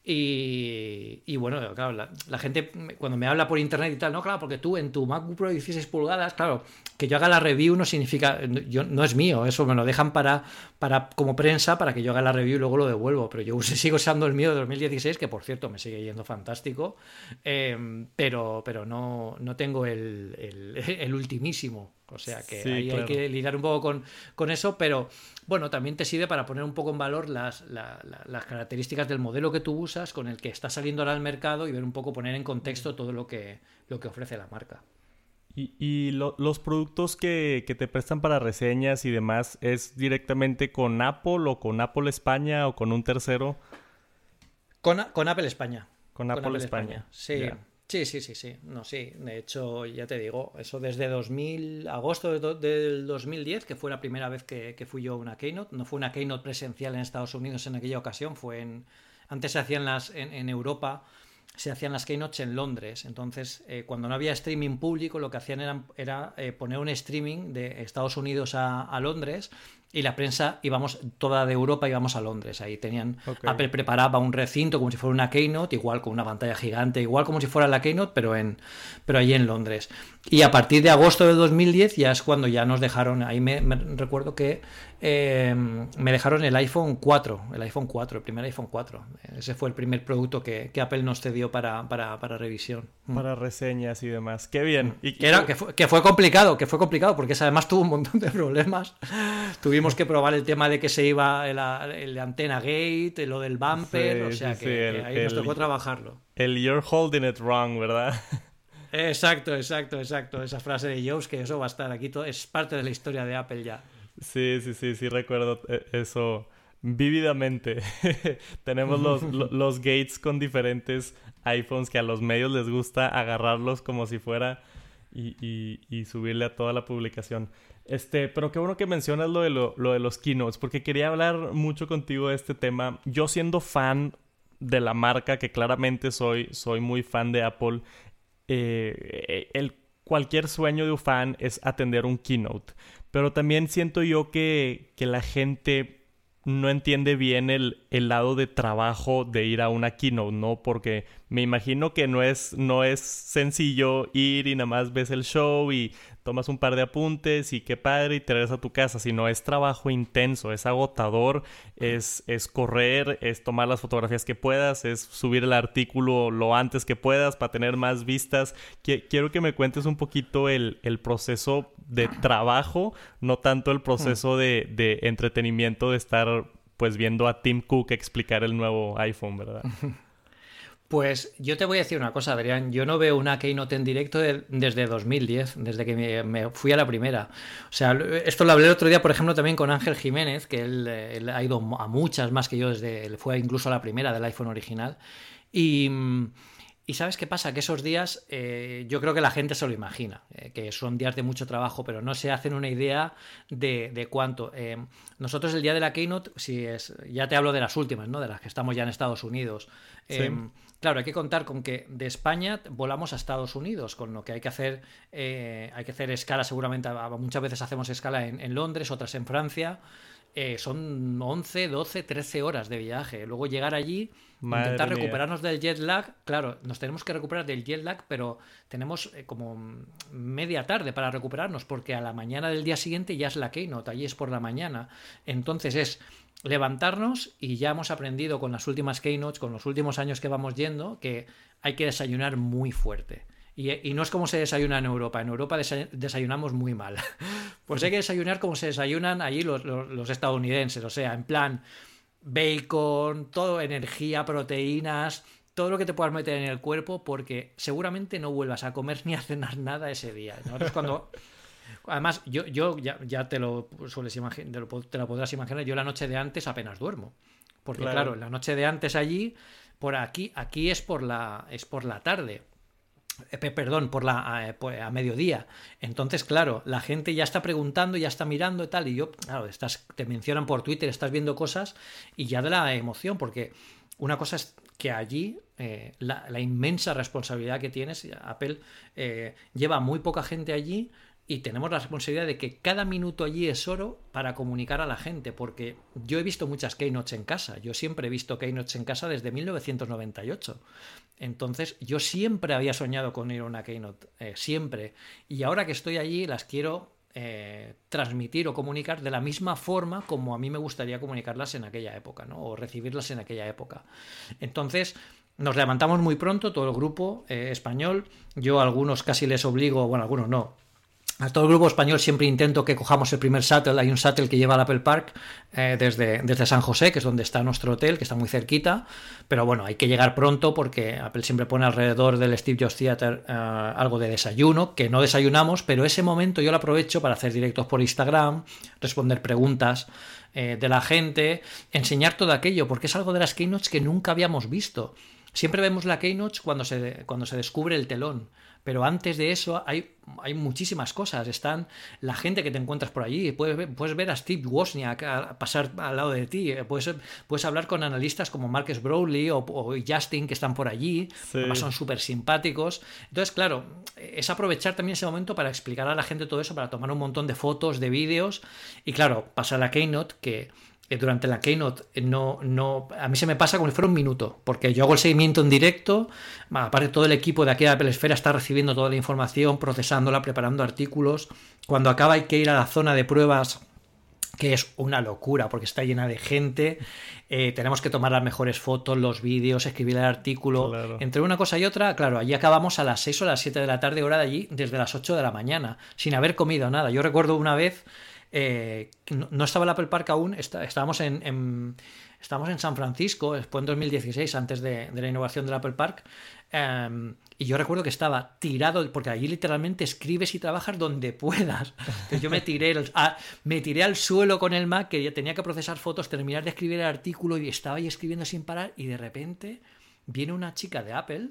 y, bueno, claro, la, gente cuando me habla por internet y tal, no, claro, porque tú en tu MacBook Pro 16 pulgadas, claro, que yo haga la review no significa, yo, no es mío, eso me lo dejan para, para como prensa para que yo haga la review y luego lo devuelvo, pero yo sigo usando el mío de 2016, que por cierto me sigue yendo fantástico, em, pero, pero no, no tengo el, el ultimísimo. O sea que ahí hay que lidiar un poco con, con, eso, pero bueno, también te sirve para poner un poco en valor las, las, características del modelo que tú usas, con el que está saliendo ahora al mercado y ver un poco, poner en contexto todo lo que, lo que ofrece la marca. ¿Y, y los productos que, que, te prestan para reseñas y demás es directamente con Apple o con Apple España o con un tercero? Con, con Apple España. Con Apple, España. Sí. Sí, sí, sí, sí. No, sí. De hecho, ya te digo, eso desde 2000, agosto del 2010, que fue la primera vez que, fui yo a una Keynote. No fue una Keynote presencial en Estados Unidos en aquella ocasión, fue en. Antes se hacían las en, en Europa se hacían las keynotes en Londres. Entonces, eh, cuando no había streaming público, lo que hacían era, era eh, poner un streaming de Estados Unidos a, a, Londres y la prensa íbamos toda de Europa íbamos a Londres. Ahí tenían Apple preparaba un recinto como si fuera una keynote, igual con una pantalla gigante, igual como si fuera la keynote, pero en pero allí en Londres. Y a partir de agosto de 2010 ya es cuando ya nos dejaron, ahí me, recuerdo que eh, me dejaron el iPhone 4, el iPhone 4, el primer iPhone 4. Ese fue el primer producto que, que Apple nos cedió para, para, para, revisión. Mm. Para reseñas y demás. Qué bien. Y que, era, que, fue, que fue complicado, que fue complicado, porque además tuvo un montón de problemas. Tuvimos que probar el tema de que se iba el, el antena gate, lo del bumper, o sea que, ahí nos tocó trabajarlo. El you're holding it wrong, ¿verdad? Exacto, exacto, exacto. Esa frase de Jobs, que eso va a estar aquí, todo, es parte de la historia de Apple ya. Sí, sí, sí, sí, recuerdo eh, eso vívidamente. Tenemos los, los, gates con diferentes iPhones que a los medios les gusta agarrarlos como si fuera y, y, subirle a toda la publicación. Este, pero qué bueno que mencionas lo de, lo, lo de los keynotes, porque quería hablar mucho contigo de este tema. Yo siendo fan de la marca, que claramente soy, soy muy fan de Apple, eh, el, cualquier sueño de un fan es atender un keynote. Pero también siento yo que, que la gente no entiende bien el, el, lado de trabajo de ir a una keynote, ¿no? Porque me imagino que no es, no es sencillo ir y nada más ves el show y tomas un par de apuntes y qué padre y te regresas a tu casa, sino es trabajo intenso, es agotador, es, es correr, es tomar las fotografías que puedas, es subir el artículo lo antes que puedas para tener más vistas. quiero que me cuentes un poquito el, el proceso de trabajo, no tanto el proceso de, de entretenimiento de estar pues viendo a Tim Cook explicar el nuevo iPhone, ¿verdad? Pues yo te voy a decir una cosa, Adrián. Yo no veo una Keynote en directo desde 2010, desde que me, fui a la primera. O sea, esto lo hablé el otro día, por ejemplo, también con Ángel Jiménez, que él, ha ido a muchas más que yo, desde él fue incluso a la primera del iPhone original. Y. Y sabes qué pasa? Que esos días eh, yo creo que la gente se lo imagina, eh, que son días de mucho trabajo, pero no se hacen una idea de, cuánto. Eh, nosotros el día de la Keynote, si es, ya te hablo de las últimas, ¿no? de las que estamos ya en Estados Unidos. Claro, hay que contar con que de España volamos a Estados Unidos, con lo que hay que hacer, eh, hay que hacer escala seguramente, muchas veces hacemos escala en, Londres, otras en Francia. Eh, son 11, 12, 13 horas de viaje. Luego llegar allí, intentar recuperarnos del jet lag. Claro, nos tenemos que recuperar del jet lag, pero tenemos eh, como media tarde para recuperarnos, porque a la mañana del día siguiente ya es la keynote, allí es por la mañana. Entonces es levantarnos y ya hemos aprendido con las últimas keynotes, con los últimos años que vamos yendo, que hay que desayunar muy fuerte. Y, no es como se desayuna en Europa. En Europa desayunamos muy mal. Pues hay que desayunar como se desayunan allí los, estadounidenses. O sea, en plan bacon, todo, energía, proteínas, todo lo que te puedas meter en el cuerpo, porque seguramente no vuelvas a comer ni a cenar nada ese día. Nosotros cuando Además, yo, yo ya, te, lo sueles te, lo, podrás imaginar, yo la noche de antes apenas duermo. Porque claro. la noche de antes allí, por aquí, aquí es por la, es por la tarde. Eh, perdón, por la pues, a, mediodía. Entonces, claro, la gente ya está preguntando, ya está mirando y tal, y yo, claro, estás, te mencionan por Twitter, estás viendo cosas y ya de la emoción, porque una cosa es que allí eh, la, inmensa responsabilidad que tienes, Apple eh, lleva muy poca gente allí, y tenemos la responsabilidad de que cada minuto allí es oro para comunicar a la gente, porque yo he visto muchas keynotes en casa, yo siempre he visto keynotes en casa desde 1998. Entonces, yo siempre había soñado con ir a una keynote, eh, siempre. Y ahora que estoy allí, las quiero eh, transmitir o comunicar de la misma forma como a mí me gustaría comunicarlas en aquella época, ¿no? O recibirlas en aquella época. Entonces, nos levantamos muy pronto, todo el grupo eh, español. Yo a algunos casi les obligo, bueno, algunos no, a todo el grupo español siempre intento que cojamos el primer shuttle. Hay un shuttle que lleva al Apple Park eh, desde, desde San José, que es donde está nuestro hotel, que está muy cerquita. Pero bueno, hay que llegar pronto porque Apple siempre pone alrededor del Steve Jobs Theater eh, algo de desayuno, que no desayunamos, pero ese momento yo lo aprovecho para hacer directos por Instagram, responder preguntas eh, de la gente, enseñar todo aquello, porque es algo de las keynotes que nunca habíamos visto. Siempre vemos la keynote cuando se, cuando se descubre el telón pero antes de eso hay, hay muchísimas cosas. Están la gente que te encuentras por allí. Puedes, puedes ver a Steve Wozniak pasar al lado de ti. Puedes, puedes hablar con analistas como Marcus Browley o, Justin que están por allí. Además son súper simpáticos. Entonces, claro, es aprovechar también ese momento para explicar a la gente todo eso, para tomar un montón de fotos, de vídeos. Y claro, pasa la keynote que durante la keynote no, no, a mí se me pasa como si fuera un minuto, porque yo hago el seguimiento en directo, aparte todo el equipo de aquí de Apple Esfera está recibiendo toda la información, procesándola, preparando artículos. Cuando acaba hay que ir a la zona de pruebas, que es una locura, porque está llena de gente, eh, tenemos que tomar las mejores fotos, los vídeos, escribir el artículo. Entre una cosa y otra, claro, allí acabamos a las 6 o las 7 de la tarde, hora de allí, desde las 8 de la mañana, sin haber comido nada. Yo recuerdo una vez eh, no, estaba el Apple Park aún, estábamos en, en en San Francisco, después en 2016, antes de, la innovación del Apple Park, em, y yo recuerdo que estaba tirado, porque allí literalmente escribes y trabajas donde puedas. Yo me tiré, me tiré al suelo con el Mac, que ya tenía que procesar fotos, terminar de escribir el artículo y estaba ahí escribiendo sin parar, y de repente viene una chica de Apple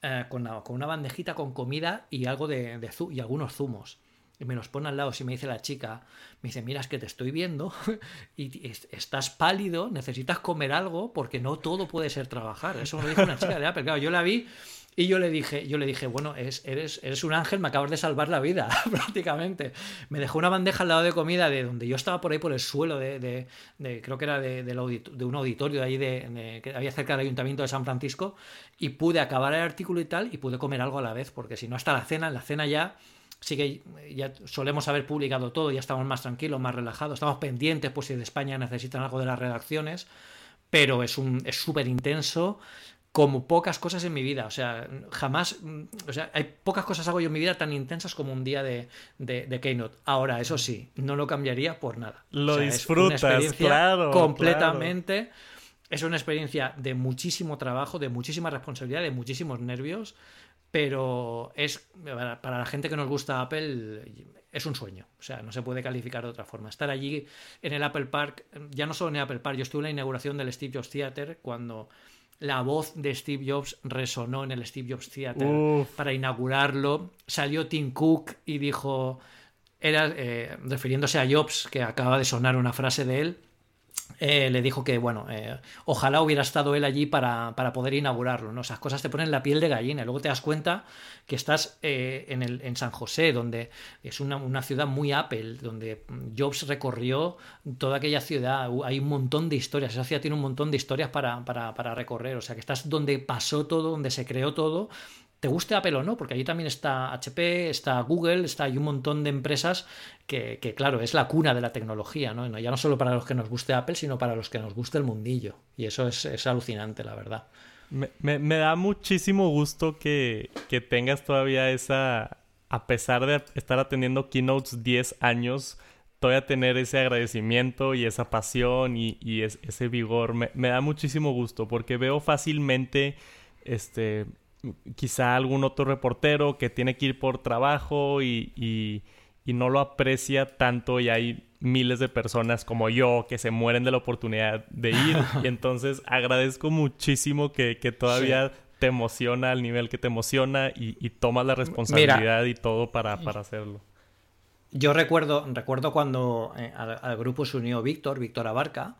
eh, con, una, bandejita con comida y algo de, de y algunos zumos y me los pone al lado, si me dice la chica, me dice, mira, es que te estoy viendo y estás pálido, necesitas comer algo porque no todo puede ser trabajar. Eso me lo dijo una chica de Apple. Claro, yo la vi y yo le dije, yo le dije, bueno, eres, eres un ángel, me acabas de salvar la vida, prácticamente. Me dejó una bandeja al lado de comida de donde yo estaba por ahí por el suelo de, de, creo que era de, de, un auditorio de ahí de, que había cerca del Ayuntamiento de San Francisco, y pude acabar el artículo y tal, y pude comer algo a la vez, porque si no hasta la cena, en la cena ya sí que ya solemos haber publicado todo, ya estamos más tranquilos, más relajados, estamos pendientes pues si de España necesitan algo de las redacciones, pero es un es súper intenso como pocas cosas en mi vida. O sea, jamás, mm, o sea, hay pocas cosas hago yo en mi vida tan intensas como un día de, de, Keynote. Ahora, eso sí, no lo cambiaría por nada. Lo disfrutas, claro. Completamente. Es una experiencia de muchísimo trabajo, de muchísima responsabilidad, de muchísimos nervios, pero es, para la gente que nos gusta Apple, es un sueño. O sea, no se puede calificar de otra forma. Estar allí en el Apple Park, ya no solo en el Apple Park, yo estuve en la inauguración del Steve Jobs Theater cuando la voz de Steve Jobs resonó en el Steve Jobs Theater para inaugurarlo. Salió Tim Cook y dijo, era eh, refiriéndose a Jobs, que acaba de sonar una frase de él, eh, le dijo que, bueno, eh, ojalá hubiera estado él allí para, poder inaugurarlo, ¿no? Esas cosas te ponen la piel de gallina. Luego te das cuenta que estás eh, en, el, en San José, donde es una, ciudad muy Apple, donde Jobs recorrió toda aquella ciudad. Hay un montón de historias. Esa ciudad tiene un montón de historias para, para, para recorrer. O sea, que estás donde pasó todo, donde se creó todo te guste Apple o no, porque allí también está HP, está Google, está hay un montón de empresas que, claro, es la cuna de la tecnología, ¿no? Ya no solo para los que nos guste Apple, sino para los que nos guste el mundillo. Y eso es, alucinante, la verdad. Me, da muchísimo gusto que, tengas todavía esa, a pesar de estar atendiendo keynotes 10 años, todavía tener ese agradecimiento y esa pasión y, ese vigor. Me, me, da muchísimo gusto porque veo fácilmente este quizá algún otro reportero que tiene que ir por trabajo y, no lo aprecia tanto y hay miles de personas como yo que se mueren de la oportunidad de ir. Y entonces agradezco muchísimo que, todavía te emociona al nivel que te emociona y, tomas la responsabilidad y todo para, hacerlo. Yo recuerdo, recuerdo cuando eh, al, grupo se unió Víctor, Víctor Abarca,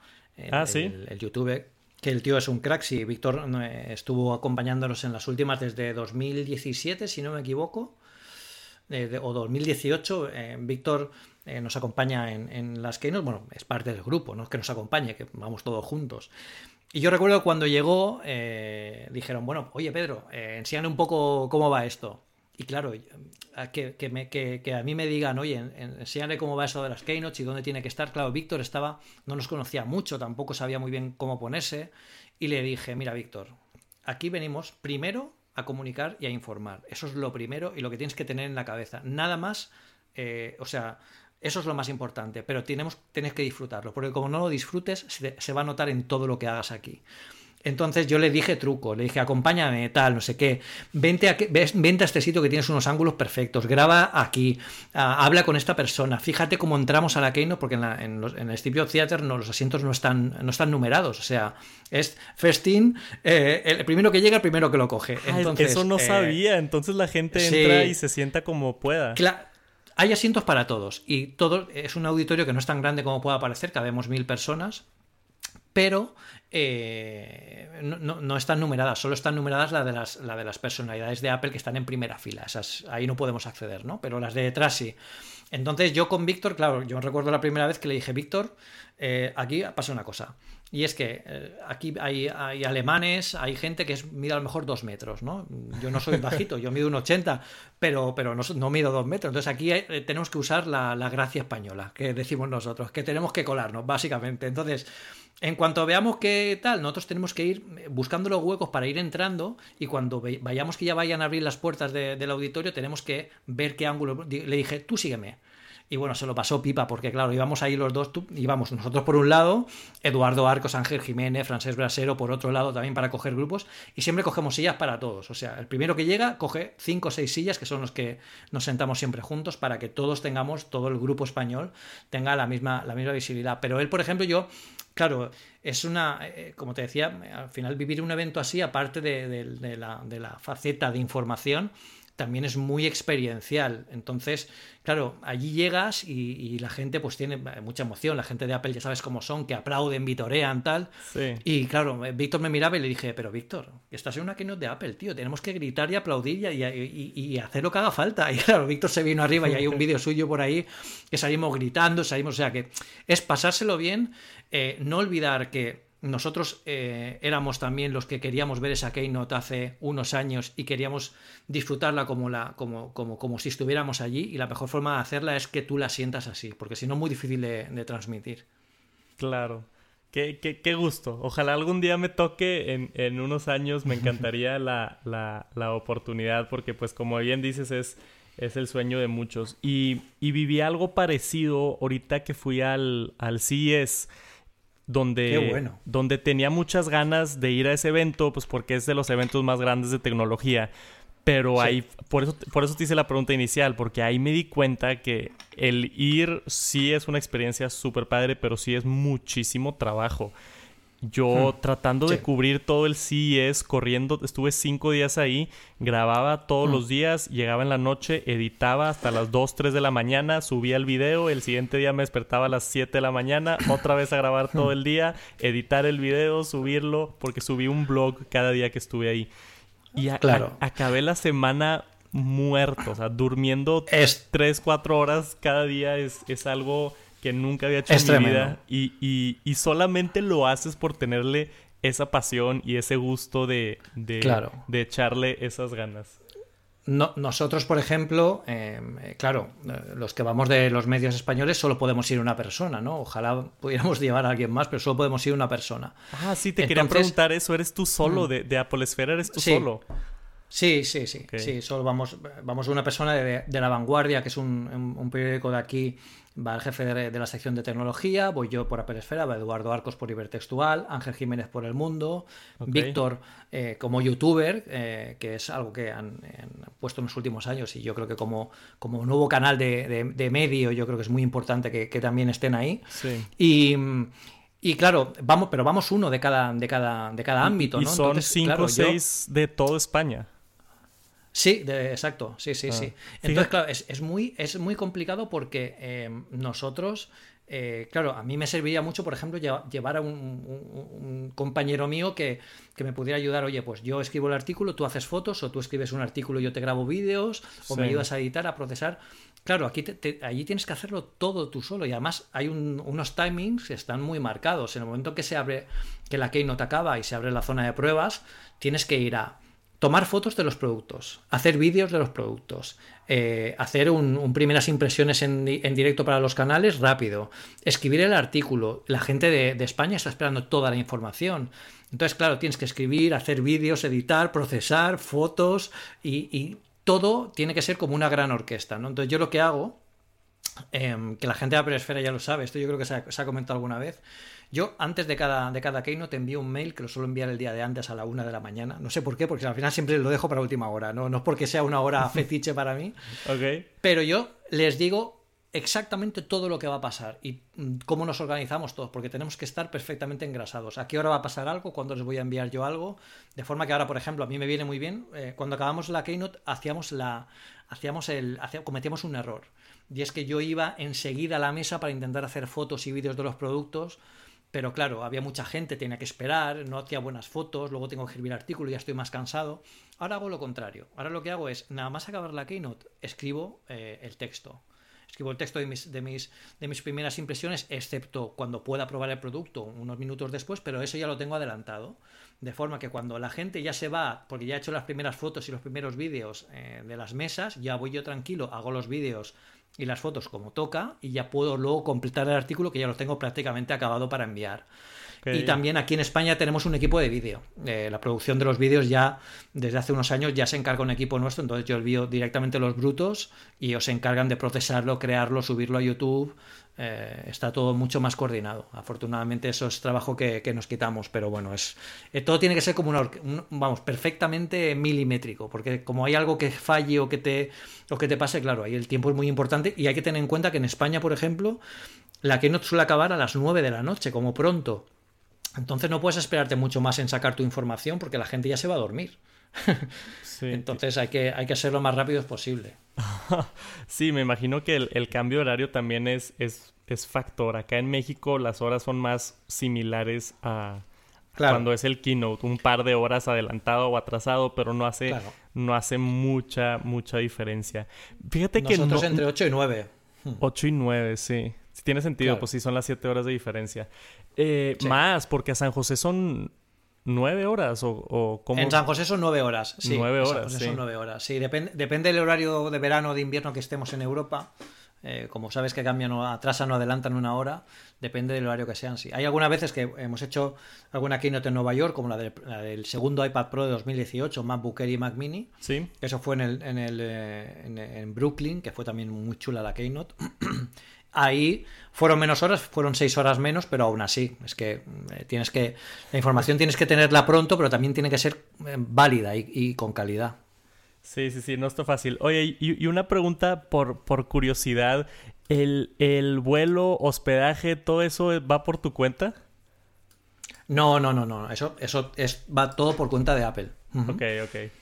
ah, el, el youtuber que el tío es un crack. Sí, Víctor eh, estuvo acompañándonos en las últimas desde 2017, si no me equivoco, o 2018. Eh, Víctor eh, nos acompaña en, las Keynote, bueno, es parte del grupo, no que nos acompañe, que vamos todos juntos. Y yo recuerdo cuando llegó, dijeron, bueno, oye Pedro, enséñale un poco cómo va esto. Y claro, que, que, a mí me digan, oye, enséñale cómo va eso de las keynotes y dónde tiene que estar. Claro, Víctor estaba, no nos conocía mucho, tampoco sabía muy bien cómo ponerse. Y le dije, mira, Víctor, aquí venimos primero a comunicar y a informar. Eso es lo primero y lo que tienes que tener en la cabeza. Nada más, eh, o sea, eso es lo más importante, pero tenemos, tienes que disfrutarlo, porque como no lo disfrutes, se va a notar en todo lo que hagas aquí. Entonces yo le dije truco, le dije acompáñame, tal, no sé qué, vente a, vente a este sitio que tienes unos ángulos perfectos, graba aquí, ah, habla con esta persona, fíjate cómo entramos a la Keynote, porque en, el Steve Theater no, los asientos no están, no están numerados, o sea, es first in, eh, el primero que llega, el primero que lo coge. Entonces, eso no eh, sabía, entonces la gente entra y se sienta como pueda. hay asientos para todos y todo es un auditorio que no es tan grande como pueda parecer, cabemos mil personas, pero eh, no, están numeradas, solo están numeradas las de las, la de las personalidades de Apple que están en primera fila. Esas, ahí no podemos acceder, ¿no? Pero las de detrás sí. Entonces yo con Víctor, claro, yo recuerdo la primera vez que le dije, Víctor, eh, aquí pasa una cosa. Y es que eh, aquí hay, alemanes, hay gente que es, mide a lo mejor dos metros, ¿no? Yo no soy bajito, yo mido un 80, pero, pero no, no mido dos metros. Entonces aquí tenemos que usar la, la gracia española, que decimos nosotros, que tenemos que colarnos, básicamente. Entonces en cuanto veamos que tal, nosotros tenemos que ir buscando los huecos para ir entrando y cuando vayamos que ya vayan a abrir las puertas del auditorio tenemos que ver qué ángulo. Le dije, tú sígueme. Y bueno, se lo pasó pipa, porque claro, íbamos ahí los dos, íbamos nosotros por un lado, Eduardo Arcos, Ángel Jiménez, Francés Brasero por otro lado también para coger grupos, y siempre cogemos sillas para todos. O sea, el primero que llega coge cinco o seis sillas, que son los que nos sentamos siempre juntos, para que todos tengamos, todo el grupo español tenga la misma, la misma visibilidad. Pero él, por ejemplo, yo Claro, es una, eh, como te decía, al final vivir un evento así, aparte de, la, de la faceta de información, también es muy experiencial. Entonces, claro, allí llegas y, la gente pues tiene mucha emoción. La gente de Apple ya sabes cómo son, que aplauden, vitorean, tal. Y claro, Víctor me miraba y le dije, pero Víctor, estás en una keynote de Apple, tío. Tenemos que gritar y aplaudir y, y, hacer lo que haga falta. Y claro, Víctor se vino arriba y hay un vídeo suyo por ahí que salimos gritando, salimos, o sea que es pasárselo bien, eh, no olvidar que nosotros eh, éramos también los que queríamos ver esa Keynote hace unos años y queríamos disfrutarla como, la, como, como, como, si estuviéramos allí y la mejor forma de hacerla es que tú la sientas así, porque si no es muy difícil de, transmitir. Claro. Qué, qué, qué, gusto. Ojalá algún día me toque en, en unos años. Me encantaría la, la, la, oportunidad porque, pues, como bien dices, es, es el sueño de muchos. Y, y viví algo parecido ahorita que fui al, al CES donde, donde tenía muchas ganas de ir a ese evento, pues porque es de los eventos más grandes de tecnología. Pero ahí, por eso, por eso te hice la pregunta inicial, porque ahí me di cuenta que el ir sí es una experiencia súper padre, pero sí es muchísimo trabajo. Yo hmm. tratando de cubrir todo el CES, corriendo, estuve cinco días ahí, grababa todos hmm. los días, llegaba en la noche, editaba hasta las 2, 3 de la mañana, subía el video, el siguiente día me despertaba a las 7 de la mañana, otra vez a grabar todo el día, editar el video, subirlo, porque subí un blog cada día que estuve ahí. Y claro. acabé la semana muerto, o sea, durmiendo 3, 4 horas cada día es, es algo que nunca había hecho en mi vida y, solamente lo haces por tenerle esa pasión y ese gusto de, de, de echarle esas ganas. No, nosotros, por ejemplo, em, eh, claro, eh, los que vamos de los medios españoles solo podemos ir una persona, ¿no? Ojalá pudiéramos llevar a alguien más, pero solo podemos ir una persona. Ah, sí, te quería preguntar eso. ¿Eres tú solo? Mm. De, de Apple Esfera eres tú solo? Sí, sí, sí. Sí, solo vamos, vamos una persona de, La Vanguardia, que es un, un periódico de aquí va el jefe de, la sección de tecnología, voy yo por Apple Esfera, va Eduardo Arcos por Ibertextual, Ángel Jiménez por El Mundo, Víctor eh, como youtuber, eh, que es algo que han, puesto en los últimos años y yo creo que como, como nuevo canal de, medio, yo creo que es muy importante que, también estén ahí. Y, claro, vamos, pero vamos uno de cada, de cada, de cada ámbito, y son cinco o seis de toda España. Sí, exacto, sí, sí, sí. Ah, Entonces, claro, es, muy, es muy complicado porque eh, nosotros, eh, claro, a mí me serviría mucho, por ejemplo, llevar a un, compañero mío que, me pudiera ayudar, oye, pues yo escribo el artículo, tú haces fotos, o tú escribes un artículo y yo te grabo vídeos, o me ayudas a editar, a procesar. Claro, aquí allí tienes que hacerlo todo tú solo y además hay unos timings que están muy marcados. En el momento que se abre, que la Keynote acaba y se abre la zona de pruebas, tienes que ir a tomar fotos de los productos, hacer vídeos de los productos, eh, hacer un, primeras impresiones en, directo para los canales rápido, escribir el artículo. La gente de, España está esperando toda la información. Entonces, claro, tienes que escribir, hacer vídeos, editar, procesar, fotos y, todo tiene que ser como una gran orquesta. Entonces, yo lo que hago, em, que la gente de la Esfera ya lo sabe, esto yo creo que se ha comentado alguna vez, yo antes de cada, de cada keynote te envío un mail que lo suelo enviar el día de antes a la una de la mañana. No sé por qué, porque al final siempre lo dejo para última hora. No, no es porque sea una hora fetiche para mí. Okay. Pero yo les digo exactamente todo lo que va a pasar y mm, cómo nos organizamos todos, porque tenemos que estar perfectamente engrasados. ¿A qué hora va a pasar algo? ¿Cuándo les voy a enviar yo algo? De forma que ahora, por ejemplo, a mí me viene muy bien, eh, cuando acabamos la keynote hacíamos la, hacíamos el, cometíamos un error. Y es que yo iba enseguida a la mesa para intentar hacer fotos y vídeos de los productos pero claro, había mucha gente, tenía que esperar, no hacía buenas fotos, luego tengo que escribir artículo, ya estoy más cansado. Ahora hago lo contrario. Ahora lo que hago es, nada más acabar la keynote, escribo eh, el texto. Escribo el texto de mis, de, mis, de mis primeras impresiones, excepto cuando pueda probar el producto unos minutos después, pero eso ya lo tengo adelantado. De forma que cuando la gente ya se va, porque ya he hecho las primeras fotos y los primeros vídeos eh, de las mesas, ya voy yo tranquilo, hago los vídeos y las fotos como toca y ya puedo luego completar el artículo que ya lo tengo prácticamente acabado para enviar. Y también aquí en España tenemos un equipo de vídeo. Eh, la producción de los vídeos ya desde hace unos años ya se encarga un equipo nuestro, entonces yo envío directamente los brutos y ellos se encargan de procesarlo, crearlo, subirlo a YouTube. Eh, está todo mucho más coordinado. Afortunadamente eso es trabajo que, nos quitamos, pero bueno, es eh, todo tiene que ser como un, vamos, perfectamente milimétrico, porque como hay algo que falle o que te o que te pase, claro, ahí el tiempo es muy importante y hay que tener en cuenta que en España, por ejemplo, la que no suele acabar a las 9 de la noche, como pronto. Entonces no puedes esperarte mucho más en sacar tu información porque la gente ya se va a dormir. Entonces hay que, hay que hacer lo más rápido posible. sí, me imagino que el, cambio de horario también es, es, es, factor. Acá en México las horas son más similares a cuando es el keynote, un par de horas adelantado o atrasado, pero no hace, no hace mucha, mucha diferencia. Fíjate que... Nosotros entre 8 y 9. 8 y 9, sí. Si tiene sentido, pues sí, son las 7 horas de diferencia. Eh, más, porque a San José son nueve horas o, o En San José son nueve horas, sí. Nueve horas, sí. son nueve horas, sí. Depende, depende del horario de verano o de invierno que estemos en Europa. Eh, como sabes que cambian o atrasan o adelantan una hora, depende del horario que sean. Sí. Hay algunas veces que hemos hecho alguna keynote en Nueva York, como la, del segundo iPad Pro de 2018, MacBook Air y Mac Mini. Sí. Eso fue en, el, en, el, eh, en, Brooklyn, que fue también muy chula la keynote. Ahí fueron menos horas, fueron seis horas menos, pero aún así, es que eh, tienes que, la información tienes que tenerla pronto, pero también tiene que ser válida y con calidad. Sí, sí, sí, no está fácil. Oye, y, una pregunta por, por curiosidad. ¿El, ¿El, vuelo, hospedaje, todo eso va por tu cuenta? No, no, no, no. Eso, eso es, va todo por cuenta de Apple. Ok, ok.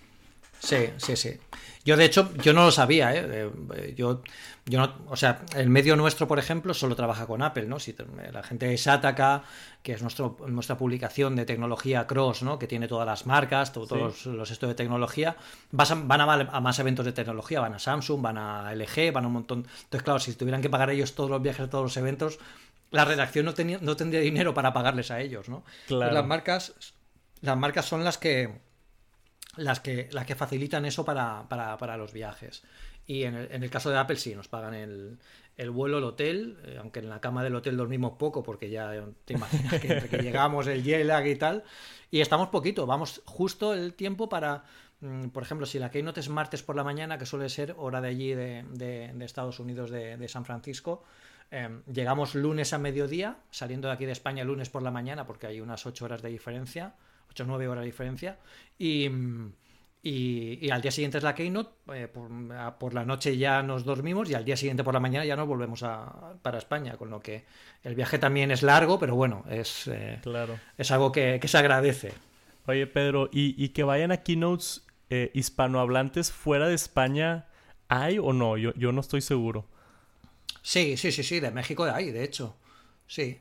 Sí, sí, sí. Yo, de hecho, yo no lo sabía, ¿eh? eh yo, yo no, o sea, el medio nuestro, por ejemplo, solo trabaja con Apple, ¿no? Si la gente de Sataka, que es nuestro, nuestra publicación de tecnología cross, ¿no? Que tiene todas las marcas, todos los, estudios de tecnología, van a, más eventos de tecnología, van a Samsung, van a LG, van a un montón. Entonces, claro, si tuvieran que pagar ellos todos los viajes, todos los eventos, la redacción no, tenía, no tendría dinero para pagarles a ellos, ¿no? Claro. las marcas, las marcas son las que las que, las que facilitan eso para, para, los viajes. Y en el, en el, caso de Apple sí, nos pagan el, el vuelo, el hotel, eh, aunque en la cama del hotel dormimos poco porque ya te imaginas que entre que llegamos el jet lag y tal, y estamos poquito, vamos justo el tiempo para, mm, por ejemplo, si la Keynote es martes por la mañana, que suele ser hora de allí de, de, Estados Unidos, de, de San Francisco, em, llegamos lunes a mediodía, saliendo de aquí de España lunes por la mañana porque hay unas 8 horas de diferencia 8 o 9 horas de diferencia. Y, y, al día siguiente es la Keynote, eh, por, la noche ya nos dormimos y al día siguiente por la mañana ya nos volvemos a, para España, con lo que el viaje también es largo, pero bueno, es, eh, claro. es algo que, se agradece. Oye, Pedro, ¿y, que vayan a keynotes eh, hispanohablantes fuera de España, hay o no? Yo, yo no estoy seguro. Sí, sí, sí, sí, de México hay, de hecho. Sí.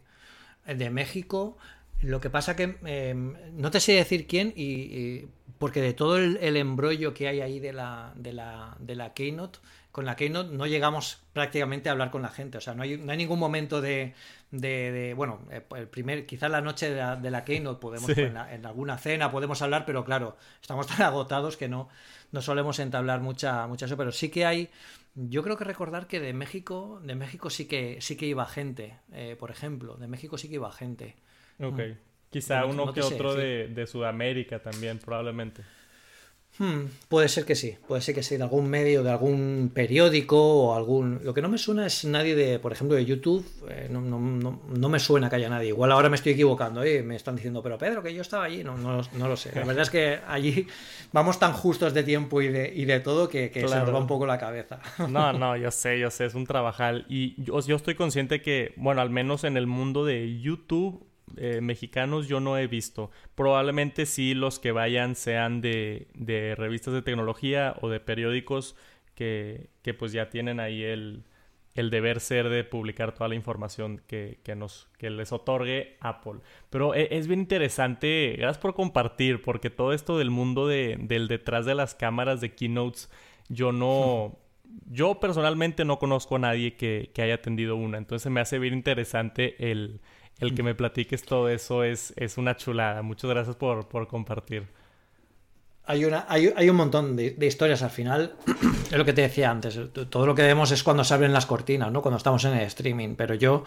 De México, lo que pasa que em, no te sé decir quién, y, porque de todo el, embrollo que hay ahí de la, de, la, de la Keynote, con la Keynote no llegamos prácticamente a hablar con la gente. O sea, no hay, no hay ningún momento de, de, bueno, eh, el primer, quizás la noche de la, de la Keynote podemos, en, alguna cena podemos hablar, pero claro, estamos tan agotados que no, no solemos entablar mucha, mucha eso, pero sí que hay, yo creo que recordar que de México, de México sí que, sí que iba gente, eh, por ejemplo, de México sí que iba gente. Ok. Quizá uno que otro de, de, Sudamérica también, probablemente. Hmm, puede ser que sí, puede ser que sí, de algún medio, de algún periódico o algún... Lo que no me suena es nadie de, por ejemplo, de YouTube, eh, no, no, no, no, me suena que haya nadie. Igual ahora me estoy equivocando, ¿eh? me están diciendo, pero Pedro, que yo estaba allí, no, no, lo sé. La verdad es que allí vamos tan justos de tiempo y de, y de todo que, que se nos va un poco la cabeza. No, no, yo sé, yo sé, es un trabajal. Y yo, yo estoy consciente que, bueno, al menos en el mundo de YouTube eh, mexicanos yo no he visto. Probablemente sí los que vayan sean de, de revistas de tecnología o de periódicos que, que pues ya tienen ahí el, el, deber ser de publicar toda la información que, que, nos, que les otorgue Apple. Pero e, es bien interesante, gracias por compartir, porque todo esto del mundo de, del detrás de las cámaras de keynotes, yo no... Yo personalmente no conozco a nadie que, que haya atendido una, entonces me hace bien interesante el, el que me platiques todo eso es, es una chulada. Muchas gracias por, compartir. Hay, una, hay, un montón de, historias al final. es lo que te decía antes. Todo lo que vemos es cuando se abren las cortinas, ¿no? Cuando estamos en el streaming. Pero yo.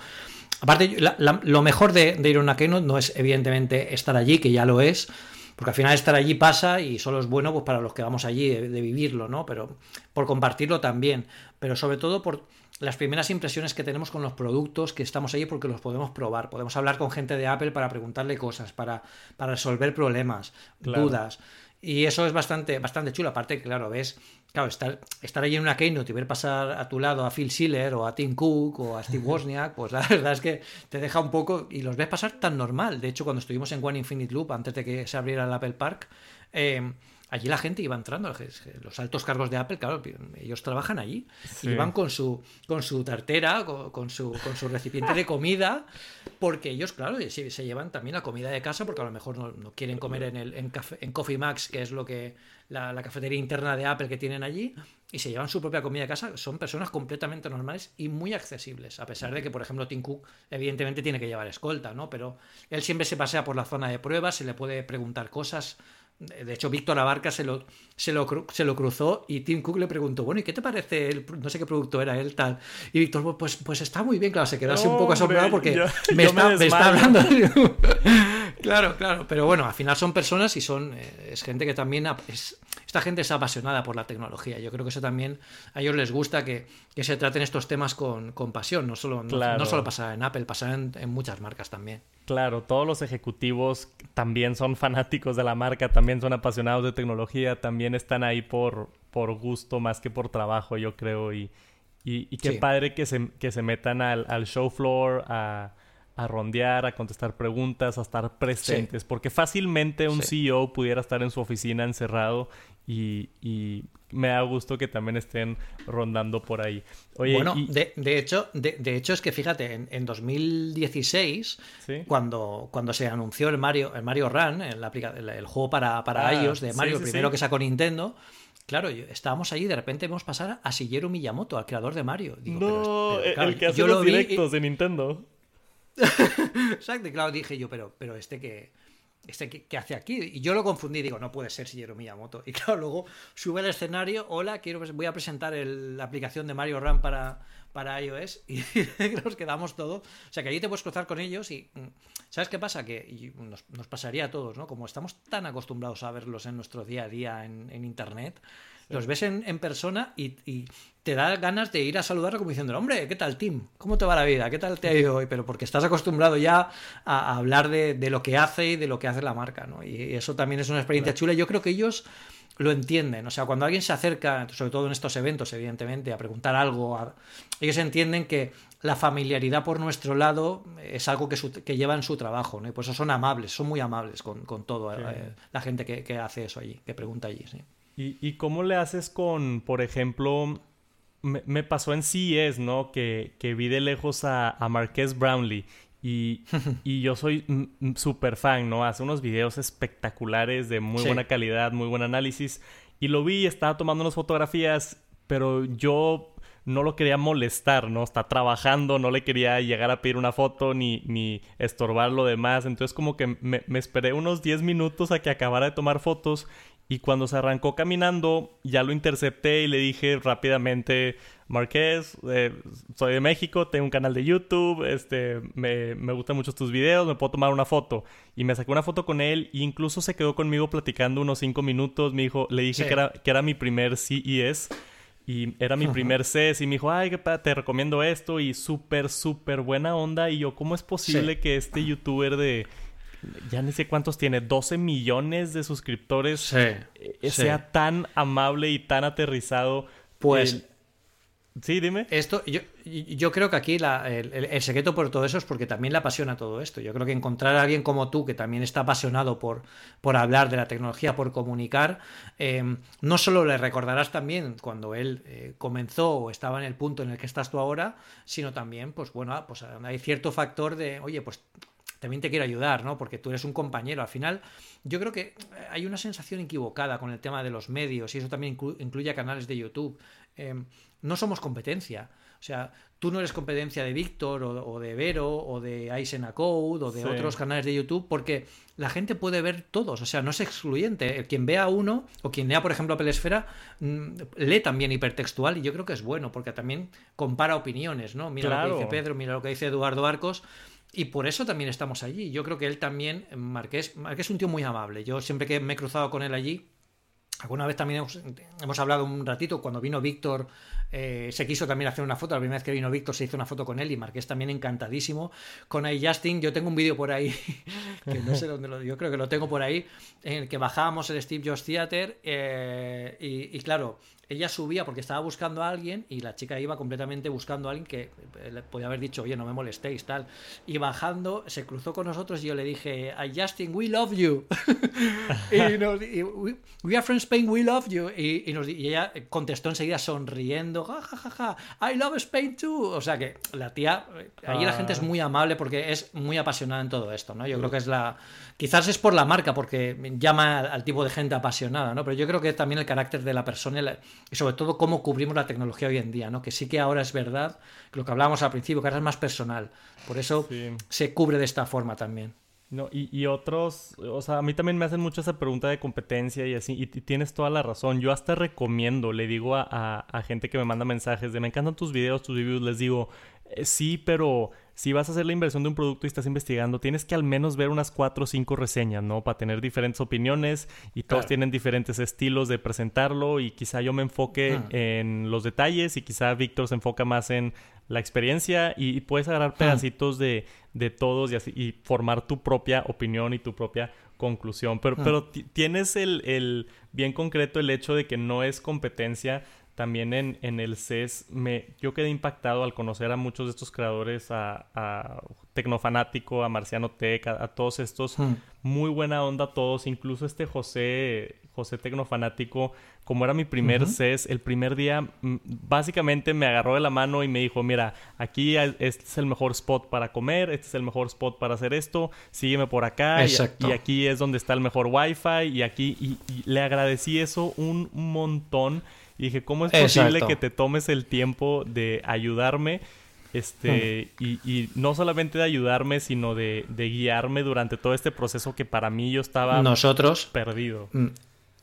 Aparte, lo mejor de, ir a una keynote no es, evidentemente, estar allí, que ya lo es. Porque al final estar allí pasa y solo es bueno pues, para los que vamos allí de, de vivirlo, ¿no? Pero por compartirlo también. Pero sobre todo por las primeras impresiones que tenemos con los productos que estamos ahí porque los podemos probar. Podemos hablar con gente de Apple para preguntarle cosas, para, para resolver problemas, dudas. Y eso es bastante, bastante chulo. Aparte, claro, ves, claro, estar, estar ahí en una keynote y ver pasar a tu lado a Phil Schiller o a Tim Cook o a Steve Wozniak, pues la verdad es que te deja un poco y los ves pasar tan normal. De hecho, cuando estuvimos en One Infinite Loop, antes de que se abriera el Apple Park, eh, allí la gente iba entrando, los altos cargos de Apple, claro, ellos trabajan allí, y van con su, con su tartera, con, su, con su recipiente de comida, porque ellos, claro, se, se llevan también la comida de casa, porque a lo mejor no, quieren comer en, el, en, en, Coffee Max, que es lo que la, la, cafetería interna de Apple que tienen allí, y se llevan su propia comida de casa, son personas completamente normales y muy accesibles, a pesar de que, por ejemplo, Tim Cook evidentemente tiene que llevar escolta, ¿no? Pero él siempre se pasea por la zona de pruebas, se le puede preguntar cosas de hecho, Víctor Abarca se lo, se, lo, se lo cruzó y Tim Cook le preguntó, bueno, ¿y qué te parece? El, no sé qué producto era él, tal. Y Víctor, pues, pues está muy bien, claro, se quedó así un poco asombrado porque me, está, hablando. Claro, claro, pero bueno, al final son personas y son, eh, es gente que también, es, esta gente es apasionada por la tecnología. Yo creo que eso también a ellos les gusta que, se traten estos temas con, pasión, no solo, no, solo pasa en Apple, pasa en, en muchas marcas también. Claro, todos los ejecutivos también son fanáticos de la marca, también son apasionados de tecnología, también están ahí por, por gusto más que por trabajo, yo creo. Y, y, qué padre que se, que se metan al, al show floor a, a, rondear, a contestar preguntas, a estar presentes, porque fácilmente un CEO pudiera estar en su oficina encerrado y, y me da gusto que también estén rondando por ahí. bueno, de, de, hecho, de, de, hecho es que fíjate, en, en 2016, cuando, cuando se anunció el Mario, el Mario Run, el, el, juego para, para ah, iOS de Mario, el primero que sacó Nintendo, Claro, estábamos allí y de repente vemos pasar a Shigeru Miyamoto, al creador de Mario. no, el que hace los directos de Nintendo. Exacto, y claro, dije yo, pero, pero este que este ¿qué, hace aquí? Y yo lo confundí, digo, no puede ser Shigeru Miyamoto. Y claro, luego sube al escenario, hola, quiero voy a presentar la aplicación de Mario Run para, para iOS y nos quedamos todo. O sea, que allí te puedes cruzar con ellos y mm, ¿sabes qué pasa? Que nos, pasaría a todos, ¿no? Como estamos tan acostumbrados a verlos en nuestro día a día en Internet, los ves en, en persona y, y, te da ganas de ir a saludarlo como diciendo, hombre, ¿qué tal, Tim? ¿Cómo te va la vida? ¿Qué tal te ha ido hoy? Pero porque estás acostumbrado ya a, hablar de, de, lo que hace y de lo que hace la marca, ¿no? Y eso también es una experiencia chula. Yo creo que ellos lo entienden. O sea, cuando alguien se acerca, sobre todo en estos eventos, evidentemente, a preguntar algo, ellos entienden que la familiaridad por nuestro lado es algo que, que lleva en su trabajo, ¿no? Y por eso son amables, son muy amables con, con todo eh, la gente que, que, hace eso allí, que pregunta allí, sí. ¿Y, ¿Y, cómo le haces con, por ejemplo, me, pasó en CES, ¿no? Que, que vi de lejos a, a Marqués Brownlee y, y, yo soy súper fan, ¿no? Hace unos videos espectaculares de muy buena calidad, muy buen análisis. Y lo vi, estaba tomando unas fotografías, pero yo no lo quería molestar, ¿no? Está trabajando, no le quería llegar a pedir una foto ni, ni estorbar lo demás. Entonces como que me, me esperé unos 10 minutos a que acabara de tomar fotos y cuando se arrancó caminando, ya lo intercepté y le dije rápidamente, Marqués, eh, soy de México, tengo un canal de YouTube, este, me, me, gustan mucho tus videos, me puedo tomar una foto. Y me saqué una foto con él e incluso se quedó conmigo platicando unos cinco minutos. Me dijo, le dije que, era, que era mi primer CES y era mi primer CES y me dijo, ay, te recomiendo esto y súper, súper buena onda. Y yo, ¿cómo es posible que este youtuber de ya ni sé cuántos tiene, 12 millones de suscriptores, eh, sea tan amable y tan aterrizado. Pues... Sí, dime. Esto, yo, yo creo que aquí el, secreto por todo eso es porque también le apasiona todo esto. Yo creo que encontrar a alguien como tú, que también está apasionado por, por hablar de la tecnología, por comunicar, em, no solo le recordarás también cuando él eh, comenzó o estaba en el punto en el que estás tú ahora, sino también, pues bueno, pues hay cierto factor de, oye, pues también te quiero ayudar, ¿no? Porque tú eres un compañero. Al final, yo creo que hay una sensación equivocada con el tema de los medios y eso también incluye canales de YouTube. Em, no somos competencia. O sea, tú no eres competencia de Víctor o, de Vero o de Aisena Code o de otros canales de YouTube porque la gente puede ver todos. O sea, no es excluyente. Quien vea uno o quien lea, por ejemplo, Apple Esfera, mm, lee también hipertextual y yo creo que es bueno porque también compara opiniones, ¿no? Mira lo que dice Pedro, mira lo que dice Eduardo Arcos y por eso también estamos allí. Yo creo que él también, Marqués, Marqués es un tío muy amable. Yo siempre que me he cruzado con él allí, alguna vez también hemos, hablado un ratito, cuando vino Víctor, eh, se quiso también hacer una foto. La primera vez que vino Víctor se hizo una foto con él y Marqués también encantadísimo. Con Justin, yo tengo un vídeo por ahí, que no sé dónde lo yo creo que lo tengo por ahí, en el que bajábamos el Steve Jobs Theater eh, y, claro, ella subía porque estaba buscando a alguien y la chica iba completamente buscando a alguien que eh, le podía haber dicho, oye, no me molestéis, tal. Y bajando, se cruzó con nosotros y yo le dije, a Justin, we love you. y, nos, we, are from Spain, we love you. Y, y, ella contestó enseguida sonriendo, ja, ja, ja, ja, I love Spain too. O sea que la tía, ahí la gente es ah. muy amable porque es muy apasionada en todo esto, ¿no? Yo creo que es la... Quizás es por la marca, porque llama al tipo de gente apasionada, ¿no? Pero yo creo que también el carácter de la persona y sobre todo cómo cubrimos la tecnología hoy en día, ¿no? Que sí que ahora es verdad, lo que hablábamos al principio, que ahora es más personal. Por eso se cubre de esta forma también. No, y, otros, o sea, a mí también me hacen mucho esa pregunta de competencia y así, y, tienes toda la razón. Yo hasta recomiendo, le digo a, gente que me manda mensajes de me encantan tus videos, tus reviews, les digo, eh, sí, pero si vas a hacer la inversión de un producto y estás investigando, tienes que al menos ver unas cuatro o cinco reseñas, ¿no? Para tener diferentes opiniones y todos tienen diferentes estilos de presentarlo y quizá yo me enfoque en los detalles y quizá Víctor se enfoca más en la experiencia y, puedes agarrar pedacitos de, de, todos y, así, y formar tu propia opinión y tu propia conclusión. Pero, pero tienes el, el, bien concreto el hecho de que no es competencia. También en, en el CES me, yo quedé impactado al conocer a muchos de estos creadores, a, a Tecnofanático, a Marciano Tech, a, todos estos. Muy buena onda todos, incluso este José, José Tecnofanático como era mi primer CES, el primer día mm, básicamente me agarró de la mano y me dijo, mira, aquí este es el mejor spot para comer, este es el mejor spot para hacer esto, sígueme por acá y, aquí es donde está el mejor wifi y aquí y, le agradecí eso un montón y dije, ¿cómo es posible que te tomes el tiempo de ayudarme? Este, hmm. y, no solamente de ayudarme, sino de, de, guiarme durante todo este proceso que para mí yo estaba Nosotros, perdido.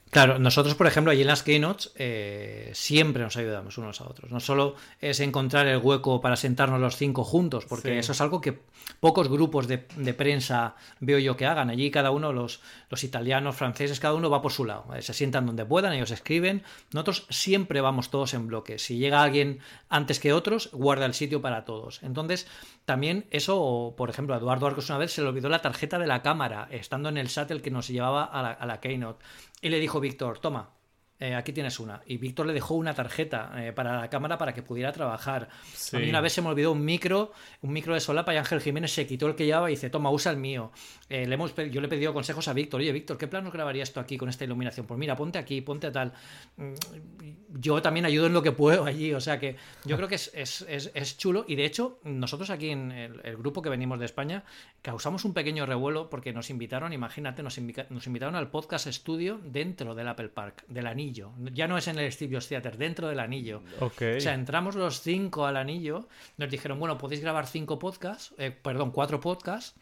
Claro, nosotros, por ejemplo, allí en las keynotes eh, siempre nos ayudamos unos a otros. No solo es encontrar el hueco para sentarnos los cinco juntos, porque eso es algo que pocos grupos de, prensa veo yo que hagan. Allí cada uno, los, los italianos, franceses, cada uno va por su lado. Eh, se sientan donde puedan, ellos escriben. Nosotros siempre vamos todos en bloque. Si llega alguien antes que otros, guarda el sitio para todos. Entonces, también eso, por ejemplo, a Eduardo Arcos una vez se le olvidó la tarjeta de la cámara, estando en el SAT que nos llevaba a la, a la keynote. Y le dijo Víctor, toma, eh, aquí tienes una. Y Víctor le dejó una tarjeta eh, para la cámara para que pudiera trabajar. A mí una vez se me olvidó un micro, un micro de solapa y Ángel Jiménez se quitó el que llevaba y dice, toma, usa el mío. Eh, le hemos, yo le he pedido consejos a Víctor. Oye, Víctor, ¿qué plano grabaría esto aquí con esta iluminación? Pues mira, ponte aquí, ponte a tal. Mm, yo también ayudo en lo que puedo allí. O sea que yo creo que es, es, es, chulo. Y de hecho, nosotros aquí en el, grupo que venimos de España causamos un pequeño revuelo porque nos invitaron, imagínate, nos, nos invitaron al podcast estudio dentro del Apple Park, del anillo. Ya no es en el Studios Theater, dentro del anillo. O sea, entramos los cinco al anillo, nos dijeron, bueno, podéis grabar cinco podcasts, eh, perdón, cuatro podcasts.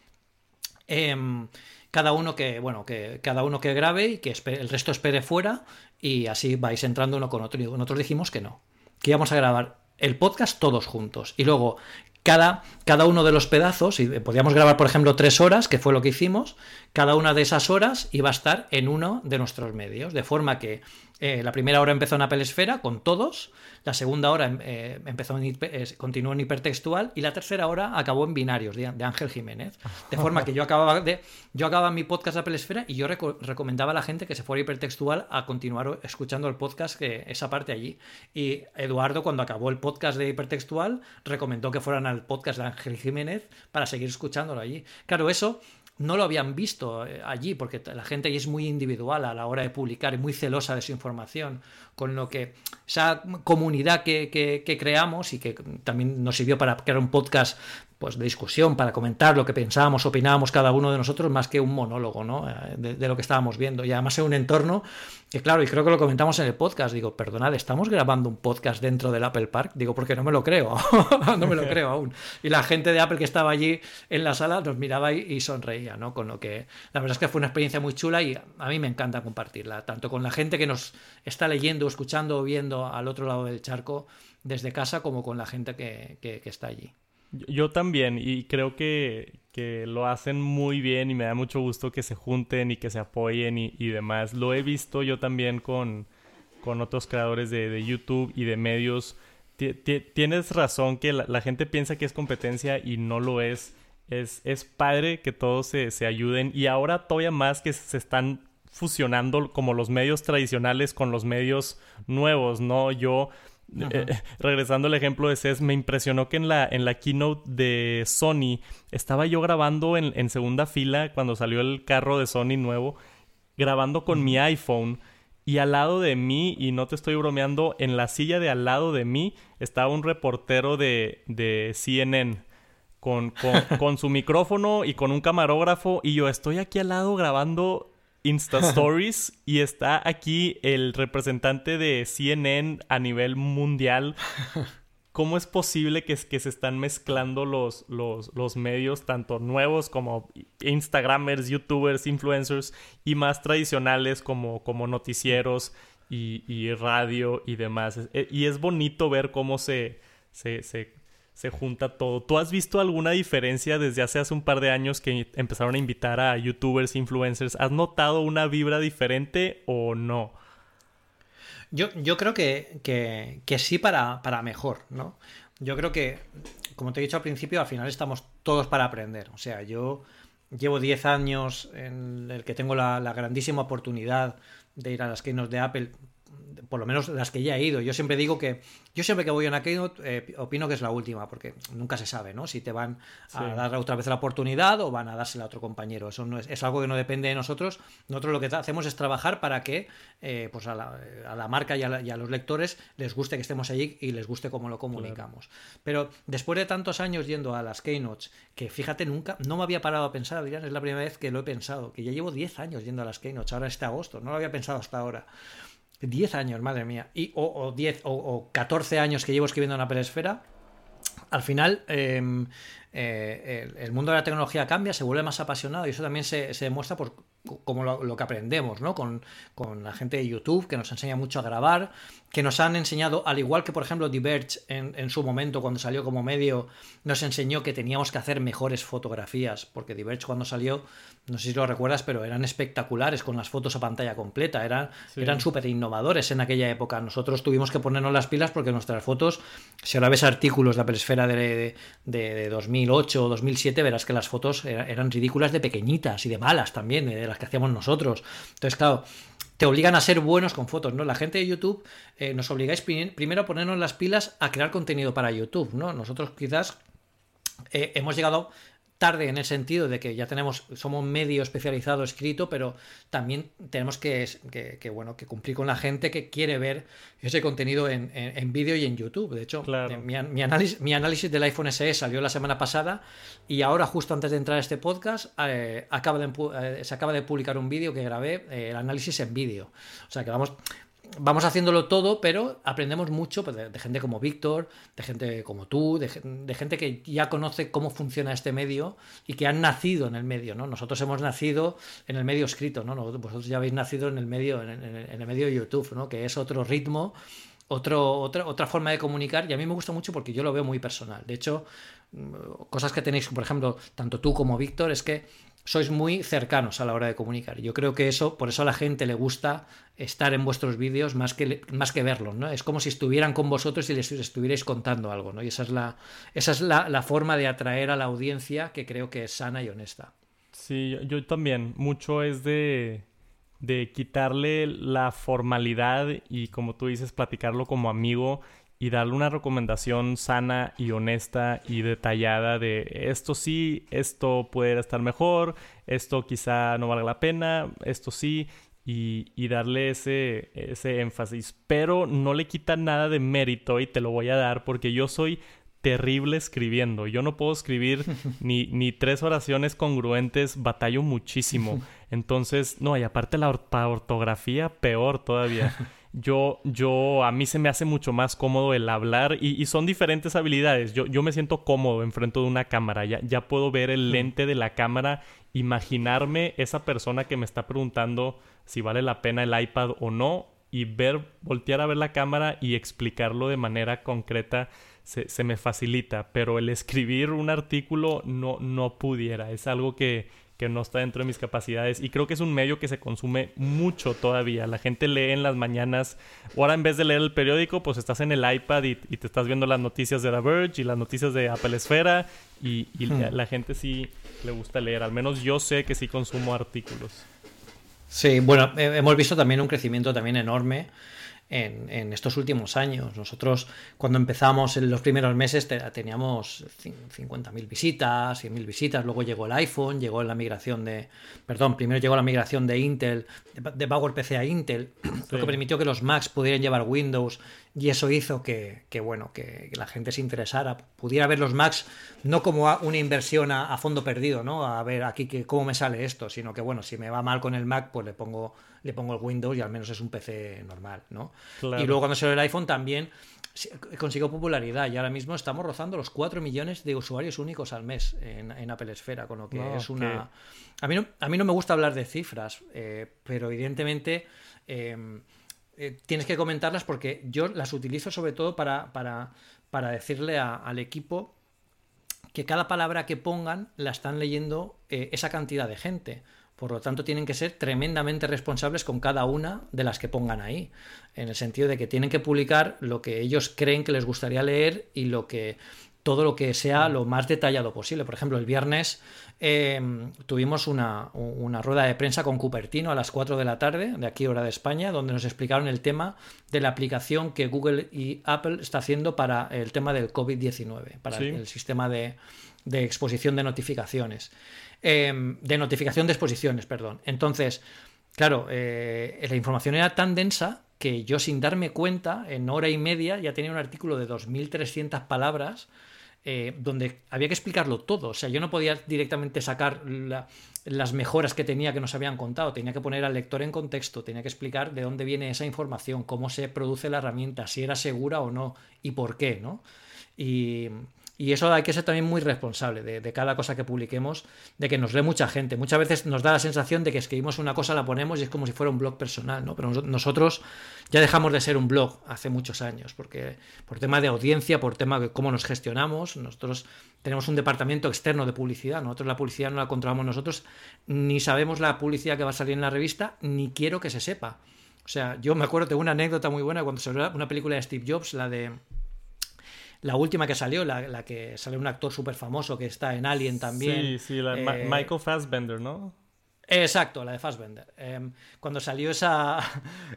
Em, cada uno que, bueno, que cada uno que grabe y que el resto espere fuera y así vais entrando uno con otro. Y nosotros dijimos que no, que íbamos a grabar el podcast todos juntos. Y luego cada, cada, uno de los pedazos, y podíamos grabar, por ejemplo, tres horas, que fue lo que hicimos, cada una de esas horas iba a estar en uno de nuestros medios, de forma que eh, la primera hora empezó en Apple Esfera con todos, la segunda hora eh, empezó en, continuó en hipertextual y la tercera hora acabó en binarios de, Ángel Jiménez. De forma que yo acababa, de, yo acababa mi podcast de Apple Esfera y yo recomendaba a la gente que se fuera hipertextual a continuar escuchando el podcast, que esa parte allí. Y Eduardo, cuando acabó el podcast de hipertextual, recomendó que fueran al podcast de Ángel Jiménez para seguir escuchándolo allí. Claro, eso no lo habían visto eh, allí, porque la gente allí es muy individual a la hora de publicar y muy celosa de su información, con lo que esa comunidad que, que creamos y que también nos sirvió para crear un podcast pues de discusión para comentar lo que pensábamos, opinábamos cada uno de nosotros más que un monólogo ¿no? Eh, de, lo que estábamos viendo. Y además en un entorno que, claro, y creo que lo comentamos en el podcast, digo, perdonad, ¿estamos grabando un podcast dentro del Apple Park? Digo, porque no me lo creo, no me lo creo aún. Y la gente de Apple que estaba allí en la sala nos miraba y, sonreía, ¿no? Con lo que la verdad es que fue una experiencia muy chula y a mí me encanta compartirla, tanto con la gente que nos está leyendo, escuchando o viendo al otro lado del charco desde casa como con la gente que está allí. Yo también, y creo que, que, lo hacen muy bien y me da mucho gusto que se junten y que se apoyen y, y demás. Lo he visto yo también con, con otros creadores de, de, YouTube y de medios. tienes razón que la, gente piensa que es competencia y no lo es. Es, es padre que todos se, se ayuden y ahora todavía más que se están fusionando como los medios tradicionales con los medios nuevos, ¿no? Yo eh, regresando al ejemplo de CES, me impresionó que en la, en la keynote de Sony estaba yo grabando en, segunda fila cuando salió el carro de Sony nuevo, grabando con mi iPhone. Y al lado de mí, y no te estoy bromeando, en la silla de al lado de mí estaba un reportero de, de CNN con, con, con su micrófono y con un camarógrafo. Y yo estoy aquí al lado grabando Insta Stories y está aquí el representante de CNN a nivel mundial ¿cómo es posible que, que se están mezclando los, los, los, medios, tanto nuevos como Instagramers, YouTubers, influencers, y más tradicionales como, como noticieros y, radio y demás? E, y es bonito ver cómo se, se, se, se junta todo. ¿Tú has visto alguna diferencia desde hace, hace un par de años que empezaron a invitar a YouTubers, influencers? ¿Has notado una vibra diferente o no? Yo, yo creo que, que, sí para, para, mejor, ¿no? Yo creo que, como te he dicho al principio, al final estamos todos para aprender. O sea, yo llevo 10 años en el que tengo la, grandísima oportunidad de ir a las keynote de Apple por lo menos las que ya he ido. Yo siempre digo que, yo siempre que voy a una keynote, eh, opino que es la última, porque nunca se sabe, ¿no? Si te van a dar otra vez la oportunidad o van a dársela a otro compañero. Eso no es, es, algo que no depende de nosotros. Nosotros lo que hacemos es trabajar para que eh, pues a, la, marca y a, los lectores les guste que estemos allí y les guste cómo lo comunicamos. Pero después de tantos años yendo a las keynotes, que fíjate, nunca, no me había parado a pensar, Adrián, es la primera vez que lo he pensado, que ya llevo 10 años yendo a las keynotes, ahora este agosto, no lo había pensado hasta ahora. 10 años, madre mía. Y, o, 10 o, 14 años que llevo escribiendo en Apple Esfera. Al final, em, eh, el, mundo de la tecnología cambia, se vuelve más apasionado y eso también se, demuestra por como lo, que aprendemos, ¿no? Con, la gente de YouTube, que nos enseña mucho a grabar, que nos han enseñado, al igual que por ejemplo Diverge en, su momento cuando salió como medio, nos enseñó que teníamos que hacer mejores fotografías, porque Diverge cuando salió, no sé si lo recuerdas, pero eran espectaculares con las fotos a pantalla completa, eran, eran súper innovadores en aquella época. Nosotros tuvimos que ponernos las pilas porque nuestras fotos, si ahora ves artículos de Apple Esfera de, de, de 2008 o 2007, verás que las fotos eran, ridículas de pequeñitas y de malas también, de las que hacíamos nosotros. Entonces, claro, te obligan a ser buenos con fotos, ¿no? La gente de YouTube eh, nos obligáis primero a ponernos las pilas a crear contenido para YouTube, ¿no? Nosotros quizás eh, hemos llegado tarde en el sentido de que ya tenemos, somos medio especializado escrito, pero también tenemos que, que, bueno, que cumplir con la gente que quiere ver ese contenido en, en, vídeo y en YouTube. De hecho, eh, mi, mi, análisis, mi, análisis, del iPhone SE salió la semana pasada y ahora, justo antes de entrar a este podcast, eh, acaba de, eh, se acaba de publicar un vídeo que grabé, el análisis en vídeo. O sea que vamos, vamos haciéndolo todo, pero aprendemos mucho pues, de, gente como Víctor, de gente como tú, de, gente que ya conoce cómo funciona este medio y que han nacido en el medio, ¿no? Nosotros hemos nacido en el medio escrito, ¿no? Vosotros ya habéis nacido en el medio, en, el medio de YouTube, ¿no? Que es otro ritmo, otro, otra, otra forma de comunicar y a mí me gusta mucho porque yo lo veo muy personal. De hecho, mm, cosas que tenéis, por ejemplo, tanto tú como Víctor, es que sois muy cercanos a la hora de comunicar. Yo creo que eso, por eso a la gente le gusta estar en vuestros vídeos más que, más que verlos, ¿no? Es como si estuvieran con vosotros y les estuvierais contando algo, ¿no? Y esa es la, esa es la, forma de atraer a la audiencia que creo que es sana y honesta. Sí, yo, también. Mucho es de, de quitarle la formalidad y, como tú dices, platicarlo como amigo y darle una recomendación sana y honesta y detallada de esto sí, esto puede estar mejor, esto quizá no valga la pena, esto sí, y, darle ese, ese énfasis. Pero no le quita nada de mérito y te lo voy a dar porque yo soy terrible escribiendo. Yo no puedo escribir ni, ni tres oraciones congruentes, batallo muchísimo. Entonces, no, y aparte la ortografía, peor todavía. yo, yo, a mí se me hace mucho más cómodo el hablar y, son diferentes habilidades. Yo, yo me siento cómodo enfrente de una cámara, ya, ya puedo ver el mm. lente de la cámara, imaginarme esa persona que me está preguntando si vale la pena el iPad o no y ver, voltear a ver la cámara y explicarlo de manera concreta se, se me facilita, pero el escribir un artículo no, no pudiera, es algo que, que no está dentro de mis capacidades y creo que es un medio que se consume mucho todavía. La gente lee en las mañanas, ahora en vez de leer el periódico, pues estás en el iPad y, te estás viendo las noticias de The Verge y las noticias de Apple Esfera y, hmm. la, gente sí le gusta leer, al menos yo sé que sí consumo artículos. Sí, bueno, hemos visto también un crecimiento también enorme en, en, estos últimos años. Nosotros cuando empezamos en los primeros meses teníamos 50.000 visitas, 100.000 visitas, luego llegó el iPhone, llegó la migración de, perdón, primero llegó la migración de Intel, de PowerPC a Intel, lo que permitió que los Macs pudieran llevar Windows y eso hizo que, bueno, que, la gente se interesara, pudiera ver los Macs no como una inversión a, fondo perdido, ¿no? A ver aquí que, cómo me sale esto, sino que bueno, si me va mal con el Mac, pues le pongo, le pongo el Windows y al menos es un PC normal, ¿no? Y luego cuando salió el iPhone también consiguió popularidad y ahora mismo estamos rozando los 4 millones de usuarios únicos al mes en, Apple Esfera, con lo que es una... A, mí no, a mí no me gusta hablar de cifras, eh, pero evidentemente em, eh, tienes que comentarlas porque yo las utilizo sobre todo para, para, para decirle al equipo que cada palabra que pongan la están leyendo eh, esa cantidad de gente. Por lo tanto, tienen que ser tremendamente responsables con cada una de las que pongan ahí. En el sentido de que tienen que publicar lo que ellos creen que les gustaría leer y lo que todo lo que sea lo más detallado posible. Por ejemplo, el viernes em, tuvimos una, rueda de prensa con Cupertino a las 4 de la tarde, de aquí hora de España, donde nos explicaron el tema de la aplicación que Google y Apple está haciendo para el tema del COVID-19, para el, sistema de, de exposición de notificaciones. Em, de notificación de exposiciones, perdón. Entonces, claro, eh, la información era tan densa que yo sin darme cuenta, en hora y media, ya tenía un artículo de 2.300 palabras eh, donde había que explicarlo todo. O sea, yo no podía directamente sacar las mejoras que tenía que nos habían contado. Tenía que poner al lector en contexto, tenía que explicar de dónde viene esa información, cómo se produce la herramienta, si era segura o no y por qué, ¿no? Y, y eso hay que ser también muy responsable de, cada cosa que publiquemos, de que nos lee mucha gente. Muchas veces nos da la sensación de que escribimos una cosa, la ponemos y es como si fuera un blog personal, ¿no? Pero nosotros ya dejamos de ser un blog hace muchos años, porque por tema de audiencia, por tema de cómo nos gestionamos, nosotros tenemos un departamento externo de publicidad, nosotros la publicidad no la controlamos nosotros, ni sabemos la publicidad que va a salir en la revista, ni quiero que se sepa. O sea, yo me acuerdo de una anécdota muy buena cuando salió una película de Steve Jobs, la de la última que salió, la, que sale un actor súper famoso que está en Alien también. Sí, sí, la, eh, Michael Fassbender, ¿no? Exacto, la de Fassbender. Em, cuando salió esa,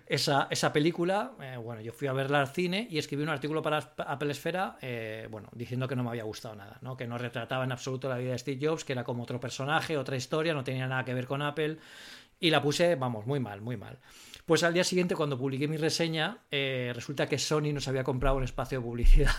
esa, película, eh, bueno, yo fui a verla al cine y escribí un artículo para Apple Esfera, eh, bueno, diciendo que no me había gustado nada, ¿no? que no retrataba en absoluto la vida de Steve Jobs, que era como otro personaje, otra historia, no tenía nada que ver con Apple, y la puse, vamos, muy mal, muy mal. Pues al día siguiente, cuando publiqué mi reseña, eh, resulta que Sony nos había comprado un espacio de publicidad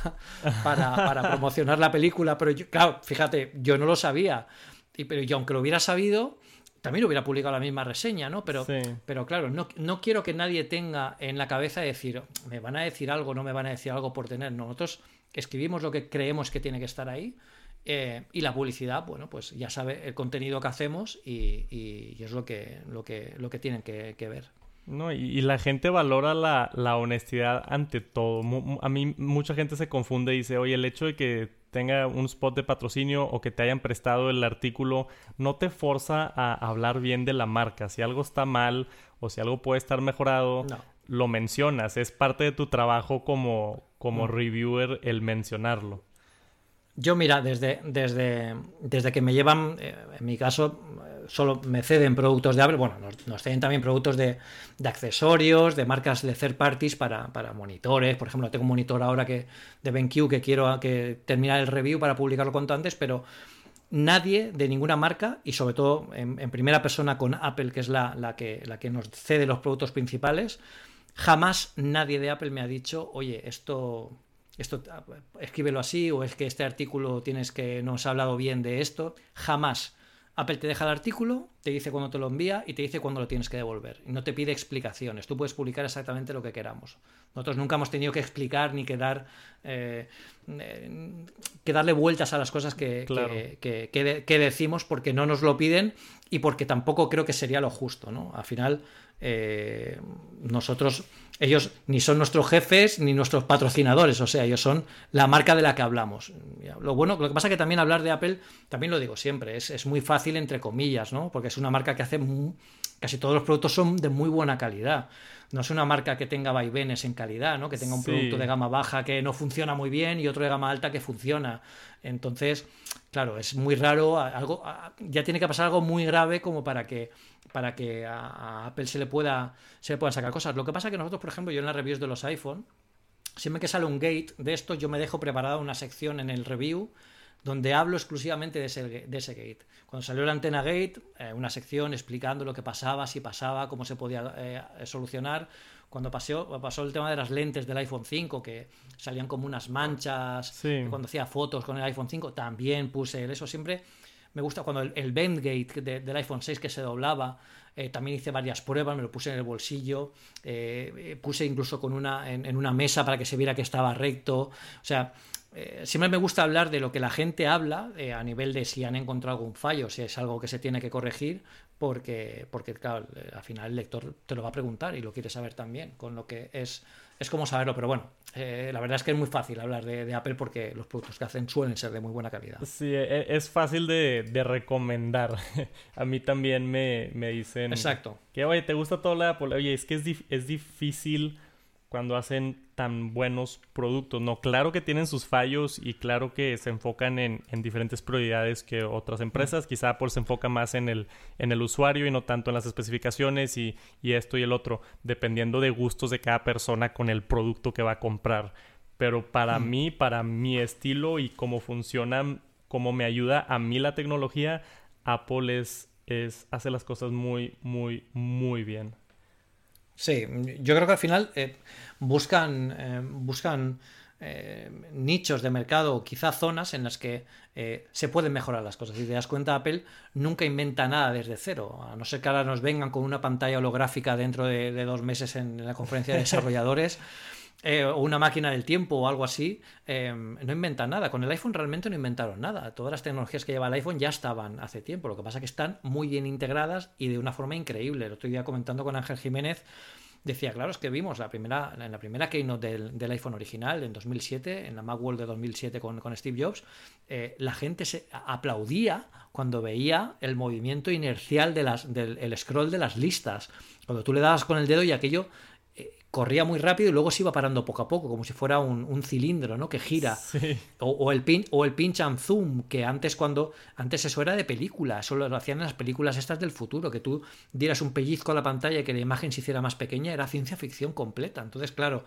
para, promocionar la película, pero claro, fíjate, yo no lo sabía. Y, pero yo, aunque lo hubiera sabido, también hubiera publicado la misma reseña, ¿no? Pero, pero claro, no, no, quiero que nadie tenga en la cabeza decir, me van a decir algo, no me van a decir algo por tener. Nosotros escribimos lo que creemos que tiene que estar ahí. Eh, y la publicidad, bueno, pues ya sabe el contenido que hacemos y, es lo que, lo que, lo que tienen que ver. No, y, la gente valora la, honestidad ante todo. a mí mucha gente se confunde y dice, oye, el hecho de que tenga un spot de patrocinio o que te hayan prestado el artículo no te forza a hablar bien de la marca. Si algo está mal o si algo puede estar mejorado, lo mencionas. Es parte de tu trabajo como, como mm. reviewer el mencionarlo. Yo, mira, desde, desde, desde que me llevan, eh, en mi caso, solo me ceden productos de Apple, bueno, nos, ceden también productos de, accesorios, de marcas de third parties para, monitores. Por ejemplo, tengo un monitor ahora que, de BenQ que quiero que terminar el review para publicarlo cuanto antes, pero nadie de ninguna marca, y sobre todo en, primera persona con Apple, que es la, la, que, la que nos cede los productos principales, jamás nadie de Apple me ha dicho, oye, esto esto escríbelo así o es que este artículo tienes que nos ha hablado bien de esto jamás Apple te deja el artículo, te dice cuándo te lo envía y te dice cuándo lo tienes que devolver. Y no te pide explicaciones. Tú puedes publicar exactamente lo que queramos. Nosotros nunca hemos tenido que explicar ni que, dar, eh, eh, que darle vueltas a las cosas que, que, decimos porque no nos lo piden y porque tampoco creo que sería lo justo. ¿no? Al final, eh, nosotros ellos ni son nuestros jefes ni nuestros patrocinadores, o sea, ellos son la marca de la que hablamos. Lo bueno, lo que pasa es que también hablar de Apple, también lo digo siempre, es, muy fácil entre comillas, ¿no? Porque es una marca que hace casi todos los productos son de muy buena calidad. No es una marca que tenga vaivenes en calidad, ¿no? Que tenga un producto de gama baja que no funciona muy bien y otro de gama alta que funciona. Entonces, claro, es muy raro, algo ya tiene que pasar algo muy grave como para que para que a, Apple se le pueda se le puedan sacar cosas. Lo que pasa es que nosotros, por ejemplo, yo en las reviews de los iPhone, siempre que sale un gate de esto, yo me dejo preparada una sección en el review donde hablo exclusivamente de ese, de ese gate. Cuando salió la antena gate, eh, una sección explicando lo que pasaba, si pasaba, cómo se podía eh, solucionar. Cuando pasó, pasó el tema de las lentes del iPhone 5, que salían como unas manchas, cuando hacía fotos con el iPhone 5, también puse eso siempre me gusta cuando el, el del iPhone 6 que se doblaba, eh, también hice varias pruebas, me lo puse en el bolsillo, eh, puse incluso con una, en, una mesa para que se viera que estaba recto. O sea, eh, siempre me gusta hablar de lo que la gente habla a nivel de si han encontrado algún fallo, si es algo que se tiene que corregir, porque, porque claro, al final el lector te lo va a preguntar y lo quiere saber también, con lo que es es como saberlo, pero bueno, eh, la verdad es que es muy fácil hablar de, Apple porque los productos que hacen suelen ser de muy buena calidad. Sí, e, e, es fácil de, recomendar. A mí también me, me, dicen... Exacto. Que, oye, ¿te gusta todo la Apple? Oye, es que es, es difícil cuando hacen tan buenos productos. No, claro que tienen sus fallos y claro que se enfocan en, diferentes prioridades que otras empresas. Quizá Apple se enfoca más en el, en el usuario y no tanto en las especificaciones y, esto y el otro, dependiendo de gustos de cada persona con el producto que va a comprar. Pero para mí, para mi estilo y cómo funciona, cómo me ayuda a mí la tecnología, Apple es, es hace las cosas muy, muy, muy bien. Sí, yo creo que al final eh, buscan, eh, buscan eh, nichos de mercado, quizá zonas en las que se pueden mejorar las cosas. Si te das cuenta, Apple nunca inventa nada desde cero, a no ser que ahora nos vengan con una pantalla holográfica dentro de dos meses en la conferencia de desarrolladores. Eh, o una máquina del tiempo o algo así, em, no inventan nada. Con el iPhone realmente no inventaron nada. Todas las tecnologías que lleva el iPhone ya estaban hace tiempo. Lo que pasa es que están muy bien integradas y de una forma increíble. El otro día comentando con Ángel Jiménez, decía, claro, es que vimos la primera, en la primera keynote del, iPhone original, en 2007, en la Macworld de 2007 con, con Steve Jobs, eh, la gente se aplaudía cuando veía el movimiento inercial de las, del scroll de las listas. Cuando tú le dabas con el dedo y aquello corría muy rápido y luego se iba parando poco a poco, como si fuera un, cilindro, ¿no? Que gira. O, el pin, o el pinch and zoom, que antes cuando. Antes eso era de película, eso lo hacían en las películas estas del futuro, que tú dieras un pellizco a la pantalla y que la imagen se hiciera más pequeña, era ciencia ficción completa. Entonces, claro,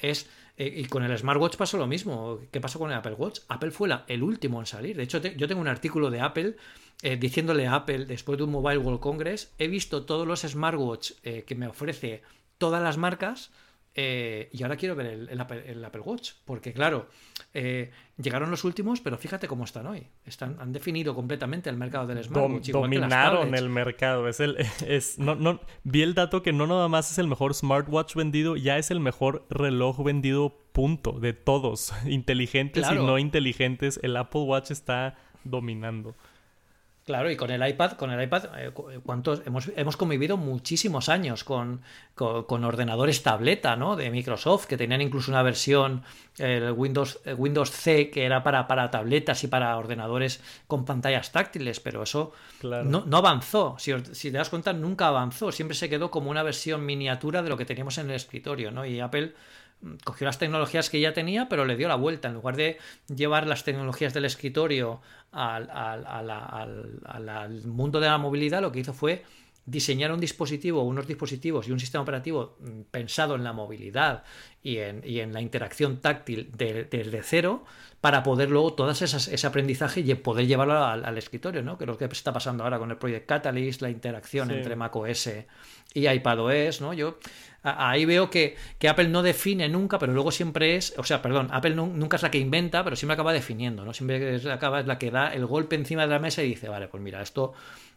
es. Eh, y con el smartwatch pasó lo mismo. ¿Qué pasó con el Apple Watch? Apple fue el último en salir. De hecho, yo tengo un artículo de Apple eh, diciéndole a Apple, después de un Mobile World Congress, he visto todos los smartwatch eh, que me ofrece todas las marcas eh, y ahora quiero ver el, Apple, Watch, porque claro, eh, llegaron los últimos, pero fíjate cómo están hoy. Están, han definido completamente el mercado del smartwatch. dominaron el mercado. Es el, es, no, no, vi el dato que no nada más es el mejor smartwatch vendido, ya es el mejor reloj vendido, punto, de todos, inteligentes y no inteligentes. El Apple Watch está dominando. Claro, y con el iPad, con el iPad, eh, eh, ¿cuántos? Hemos, hemos convivido muchísimos años con, con, ordenadores tableta, ¿no? De Microsoft, que tenían incluso una versión, el Windows, Windows C, que era para, para tabletas y para ordenadores con pantallas táctiles, pero eso no, no, avanzó. Si, si, te das cuenta, nunca avanzó. Siempre se quedó como una versión miniatura de lo que teníamos en el escritorio, ¿no? Y Apple cogió las tecnologías que ya tenía, pero le dio la vuelta. En lugar de llevar las tecnologías del escritorio al, mundo de la movilidad, lo que hizo fue diseñar un dispositivo, unos dispositivos y un sistema operativo mm, pensado en la movilidad y en, la interacción táctil desde cero para poder luego todo ese aprendizaje y poder llevarlo al, escritorio, ¿no? que es lo que está pasando ahora con el Project Catalyst, la interacción entre macOS y iPadOS, ¿no? Yo ahí veo que, Apple no define nunca, pero luego siempre es, o sea, perdón, Apple nunca es la que inventa, pero siempre acaba definiendo, ¿no? Siempre es, acaba, es la que da el golpe encima de la mesa y dice, vale, pues mira, esto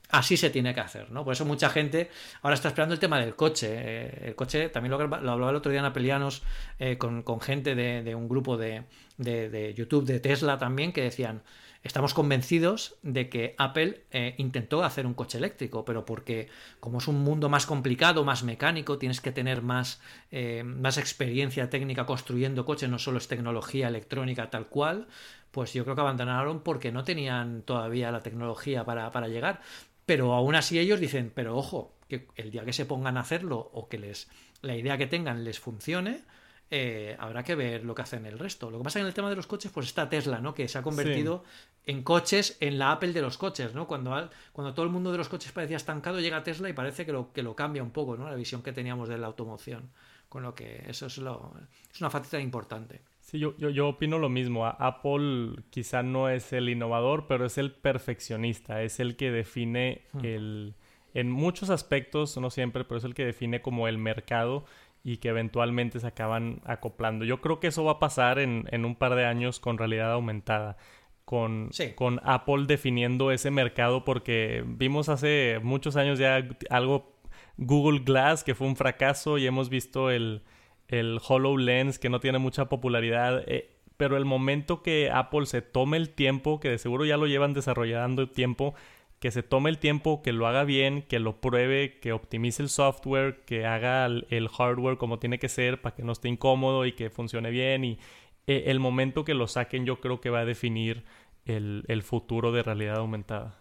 así se tiene que hacer, ¿no? Por eso mucha gente ahora está esperando el tema del coche. Eh, el coche, también lo, hablaba el otro día en Apelianos eh, con, gente de, un grupo de, de, YouTube de Tesla también que decían, Estamos convencidos de que Apple eh, intentó hacer un coche eléctrico, pero porque como es un mundo más complicado, más mecánico, tienes que tener más, eh, más experiencia técnica construyendo coches, no solo es tecnología electrónica tal cual, pues yo creo que abandonaron porque no tenían todavía la tecnología para, para llegar. Pero aún así ellos dicen, pero ojo, que el día que se pongan a hacerlo o que les la idea que tengan les funcione, eh, habrá que ver lo que hacen el resto. Lo que pasa en el tema de los coches, pues está Tesla, ¿no? Que se ha convertido en coches, en la Apple de los coches, ¿no? Cuando, cuando todo el mundo de los coches parecía estancado, llega Tesla y parece que lo, que lo cambia un poco, ¿no? La visión que teníamos de la automoción. Con lo que eso es, lo, es una faceta importante. Sí, yo, yo, yo, opino lo mismo. Apple quizá no es el innovador, pero es el perfeccionista, es el que define hmm. el... En muchos aspectos, no siempre, pero es el que define como el mercado y que eventualmente se acaban acoplando. Yo creo que eso va a pasar en, un par de años con realidad aumentada. con, con Apple definiendo ese mercado porque vimos hace muchos años ya algo Google Glass que fue un fracaso y hemos visto el, el HoloLens que no tiene mucha popularidad. Eh, pero el momento que Apple se tome el tiempo, que de seguro ya lo llevan desarrollando tiempo, que se tome el tiempo, que lo haga bien, que lo pruebe, que optimice el software, que haga el, hardware como tiene que ser para que no esté incómodo y que funcione bien. Y eh, el momento que lo saquen yo creo que va a definir el, futuro de realidad aumentada.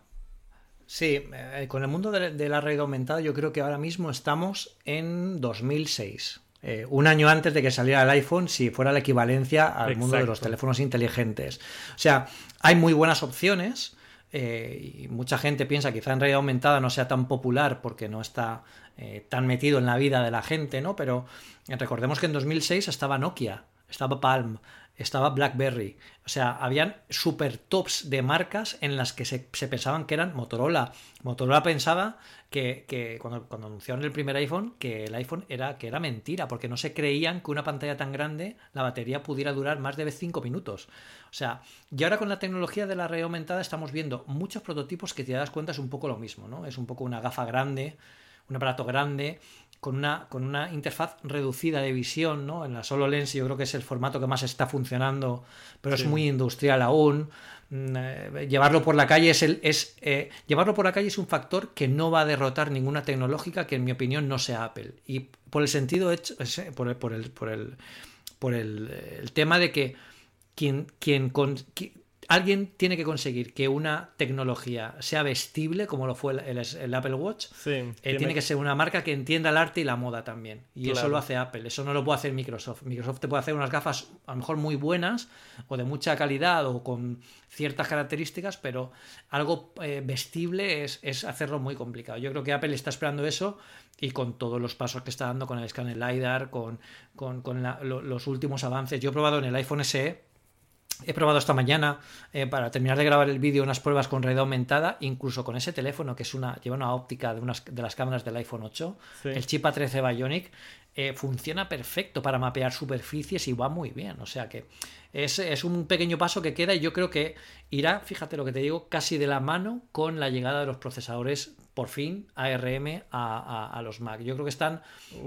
Sí, eh, con el mundo de, la realidad aumentada yo creo que ahora mismo estamos en 2006. Eh, un año antes de que saliera el iPhone, si fuera la equivalencia al mundo de los teléfonos inteligentes. O sea, hay muy buenas opciones, eh, y mucha gente piensa que quizá en realidad aumentada no sea tan popular porque no está eh, tan metido en la vida de la gente, ¿no? Pero recordemos que en 2006 estaba Nokia, estaba Palm, estaba BlackBerry. O sea, habían super tops de marcas en las que se, pensaban que eran Motorola. Motorola pensaba que, cuando, cuando, anunciaron el primer iPhone, que el iPhone era, que era mentira, porque no se creían que una pantalla tan grande, la batería pudiera durar más de 5 minutos. O sea, y ahora con la tecnología de la realidad aumentada estamos viendo muchos prototipos que te das cuenta es un poco lo mismo, ¿no? Es un poco una gafa grande, un aparato grande, con una, con una interfaz reducida de visión, ¿no? En la solo lens yo creo que es el formato que más está funcionando, pero es muy industrial aún. Mm, eh, llevarlo por la calle es el es eh, llevarlo por la calle es un factor que no va a derrotar ninguna tecnológica que en mi opinión no sea Apple y por el sentido hecho por el, por el por el por el, el tema de que quien, quien, alguien tiene que conseguir que una tecnología sea vestible, como lo fue el, Apple Watch. Eh, tiene... que ser una marca que entienda el arte y la moda también. Y eso lo hace Apple, eso no lo puede hacer Microsoft. Microsoft te puede hacer unas gafas a lo mejor muy buenas o de mucha calidad o con ciertas características, pero algo eh, vestible es, hacerlo muy complicado. Yo creo que Apple está esperando eso y con todos los pasos que está dando con el escáner LiDAR, con, con, los últimos avances. Yo he probado en el iPhone SE He probado esta mañana eh, para terminar de grabar el vídeo unas pruebas con realidad aumentada, incluso con ese teléfono que es una lleva una óptica de unas de las cámaras del iPhone 8, el chip A13 Bionic eh, funciona perfecto para mapear superficies y va muy bien. O sea que es, un pequeño paso que queda y yo creo que irá, fíjate lo que te digo, casi de la mano con la llegada de los procesadores por fin ARM a, los Mac. Yo creo que están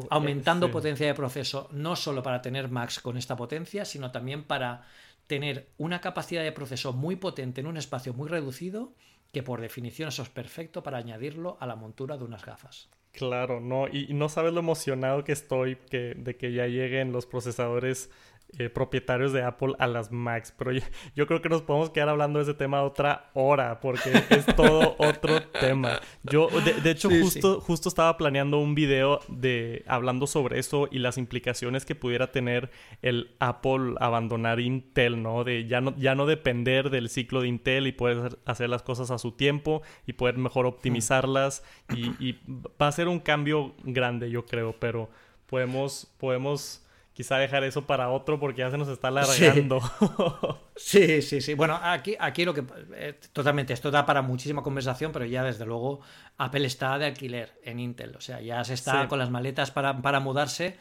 aumentando potencia de proceso no solo para tener Macs con esta potencia, sino también para tener una capacidad de proceso muy potente en un espacio muy reducido, que por definición eso es perfecto para añadirlo a la montura de unas gafas. Claro, no, y, no sabes lo emocionado que estoy que, de que ya lleguen los procesadores eh, propietarios de Apple a las Macs. Pero yo, creo que nos podemos quedar hablando de ese tema otra hora porque es todo otro tema. Yo, de, hecho, justo, justo estaba planeando un video de hablando sobre eso y las implicaciones que pudiera tener el Apple abandonar Intel, ¿no? De ya no, ya no depender del ciclo de Intel y poder hacer las cosas a su tiempo y poder mejor optimizarlas. Y, y va a ser un cambio grande, yo creo, pero podemos, podemos quizá dejar eso para otro porque ya se nos está alargando. Sí, sí, sí. Bueno, aquí, aquí lo que. Eh, totalmente, esto da para muchísima conversación, pero ya desde luego Apple está de alquiler en Intel. O sea, ya se está con las maletas para, mudarse.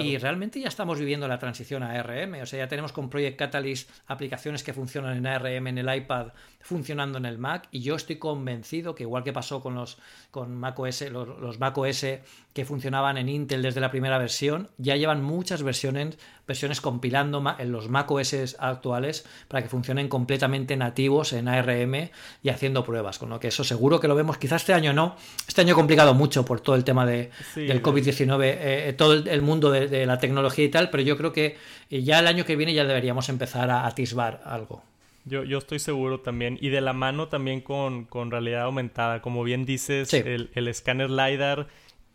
Y realmente ya estamos viviendo la transición a ARM. O sea, ya tenemos con Project Catalyst aplicaciones que funcionan en ARM en el iPad funcionando en el Mac. Y yo estoy convencido que, igual que pasó con los con Mac OS, los, los Mac OS que funcionaban en Intel desde la primera versión, ya llevan muchas versiones versiones compilando en los macOS actuales para que funcionen completamente nativos en ARM y haciendo pruebas, con lo que eso seguro que lo vemos, quizás este año no, este año complicado mucho por todo el tema de, del COVID-19, eh, eh, todo el, mundo de, la tecnología y tal, pero yo creo que eh, ya el año que viene ya deberíamos empezar a atisbar algo. Yo, yo estoy seguro también. Y de la mano también con, realidad aumentada. Como bien dices, el, el escáner LiDAR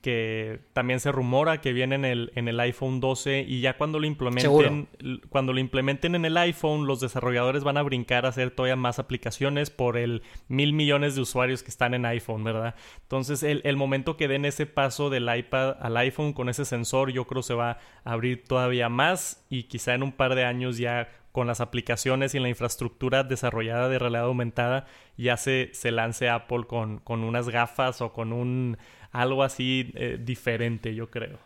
que también se rumora que viene en el, en el iPhone 12 y ya cuando lo implementen cuando lo implementen en el iPhone los desarrolladores van a brincar a hacer todavía más aplicaciones por el mil millones de usuarios que están en iPhone, ¿verdad? Entonces el, el momento que den ese paso del iPad al iPhone con ese sensor yo creo se va a abrir todavía más y quizá en un par de años ya con las aplicaciones y la infraestructura desarrollada de realidad aumentada ya se, se lance Apple con, con unas gafas o con un algo así eh, diferente, yo creo.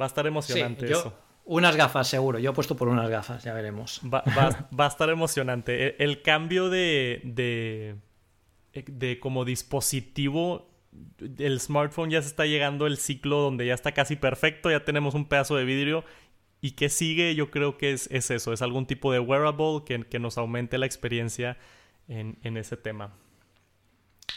Va a estar emocionante eso. Unas gafas, seguro. Yo he puesto por unas gafas, ya veremos. Va, a estar emocionante. E, el, cambio de, de, de, como dispositivo, el smartphone ya se está llegando el ciclo donde ya está casi perfecto, ya tenemos un pedazo de vidrio. ¿Y qué sigue? Yo creo que es, eso, es algún tipo de wearable que, que nos aumente la experiencia en, en ese tema.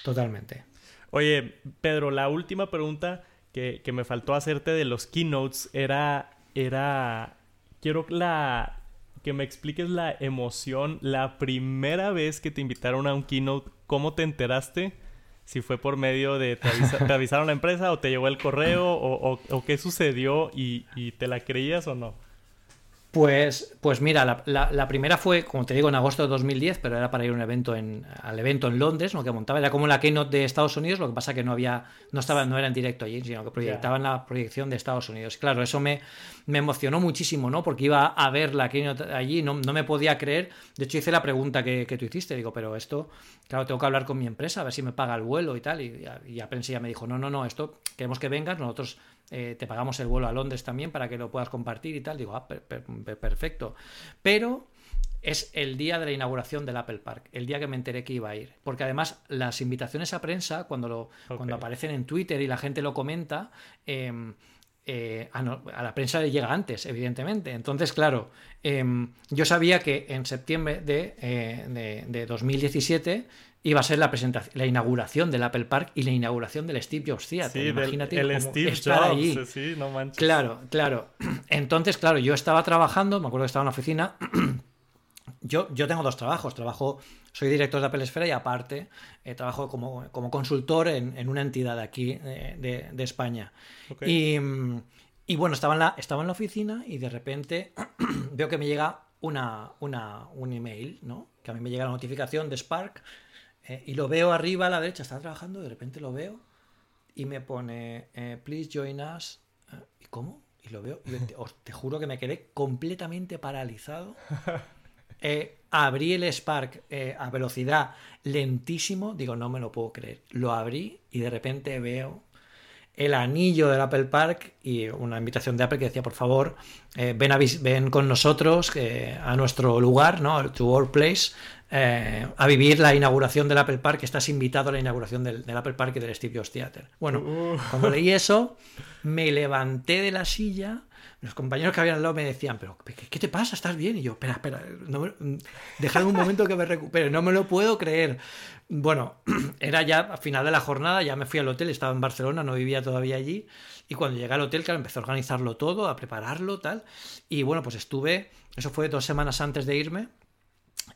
Totalmente. Oye, Pedro, la última pregunta que, que me faltó hacerte de los keynotes era era... Quiero la... que me expliques la emoción, la primera vez que te invitaron a un keynote, ¿cómo te enteraste? Si fue por medio de... ¿Te, avisaron la empresa o te llegó el correo o, o, qué sucedió y, y te la creías o no? Pues, pues mira, la, primera fue, como te digo, en agosto de 2010, pero era para ir a un evento en, al evento en Londres, lo que montaba era como la keynote de Estados Unidos, lo que pasa que no había, no estaba, no era en directo allí, sino que proyectaban la proyección de Estados Unidos. Claro, eso me, me emocionó muchísimo, ¿no? Porque iba a ver la keynote allí, no, no me podía creer. De hecho, hice la pregunta que, que, tú hiciste, digo, pero esto, claro, tengo que hablar con mi empresa, a ver si me paga el vuelo y tal. Y, y ya pensé, ya me dijo, no, no, no, esto queremos que vengas, nosotros eh, te pagamos el vuelo a Londres también para que lo puedas compartir y tal. Digo, ah, perfecto. Pero es el día de la inauguración del Apple Park, el día que me enteré que iba a ir. Porque además las invitaciones a prensa, cuando, lo, cuando aparecen en Twitter y la gente lo comenta, em, eh, a, la prensa le llega antes, evidentemente. Entonces, claro, em, yo sabía que en septiembre de, eh, de 2017 iba a ser la presentación, la inauguración del Apple Park y la inauguración del Steve Jobs Theater. Sí, Imagínate el Steve Jobs, Sí, no manches. Claro, claro. Entonces, claro, yo estaba trabajando, me acuerdo que estaba en la oficina. yo, yo tengo dos trabajos. Trabajo, soy director de Apple Esfera y aparte eh, trabajo como, como, consultor en, una entidad aquí de, España. Y, y, bueno, estaba en, la, estaba en la oficina y de repente veo que me llega una, una, un email, ¿no? Que a mí me llega la notificación de Spark eh, y lo veo arriba a la derecha, está trabajando, de repente lo veo y me pone, eh, please join us. Eh, ¿Y cómo? Y lo veo, te, juro que me quedé completamente paralizado. abrí el Spark a velocidad lentísimo, digo, no me lo puedo creer. Lo abrí y de repente veo el anillo del Apple Park y una invitación de Apple que decía, por favor, ven, a ven con nosotros a nuestro lugar, ¿no? To our place, eh, a vivir la inauguración del Apple Park, estás invitado a la inauguración del, Apple Park y del Steve Jobs Theater. Bueno, uh. cuando leí eso, me levanté de la silla. Los compañeros que habían al lado me decían, pero ¿qué te pasa? ¿Estás bien? Y yo, espera, espera, no un momento que me recupere, no me lo puedo creer. Bueno, era ya a final de la jornada, ya me fui al hotel, estaba en Barcelona, no vivía todavía allí. Y cuando llegué al hotel, claro, empecé a organizarlo todo, a prepararlo, tal. Y bueno, pues estuve, eso fue dos semanas antes de irme,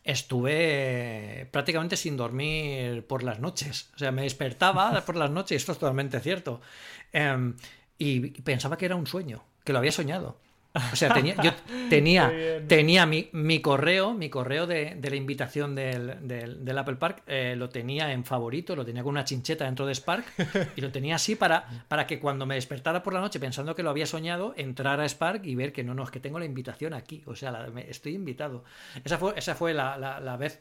estuve prácticamente sin dormir por las noches. O sea, me despertaba por las noches, esto es totalmente cierto. Em, y pensaba que era un sueño, que lo había soñado. O sea, tenía, yo tenía, tenía mi, mi, correo, mi correo de, de la invitación del, del, Apple Park, eh, lo tenía en favorito, lo tenía con una chincheta dentro de Spark y lo tenía así para, para que cuando me despertara por la noche pensando que lo había soñado, entrara a Spark y ver que no, no, es que tengo la invitación aquí, o sea, estoy invitado. Esa fue, esa fue la, la, la vez,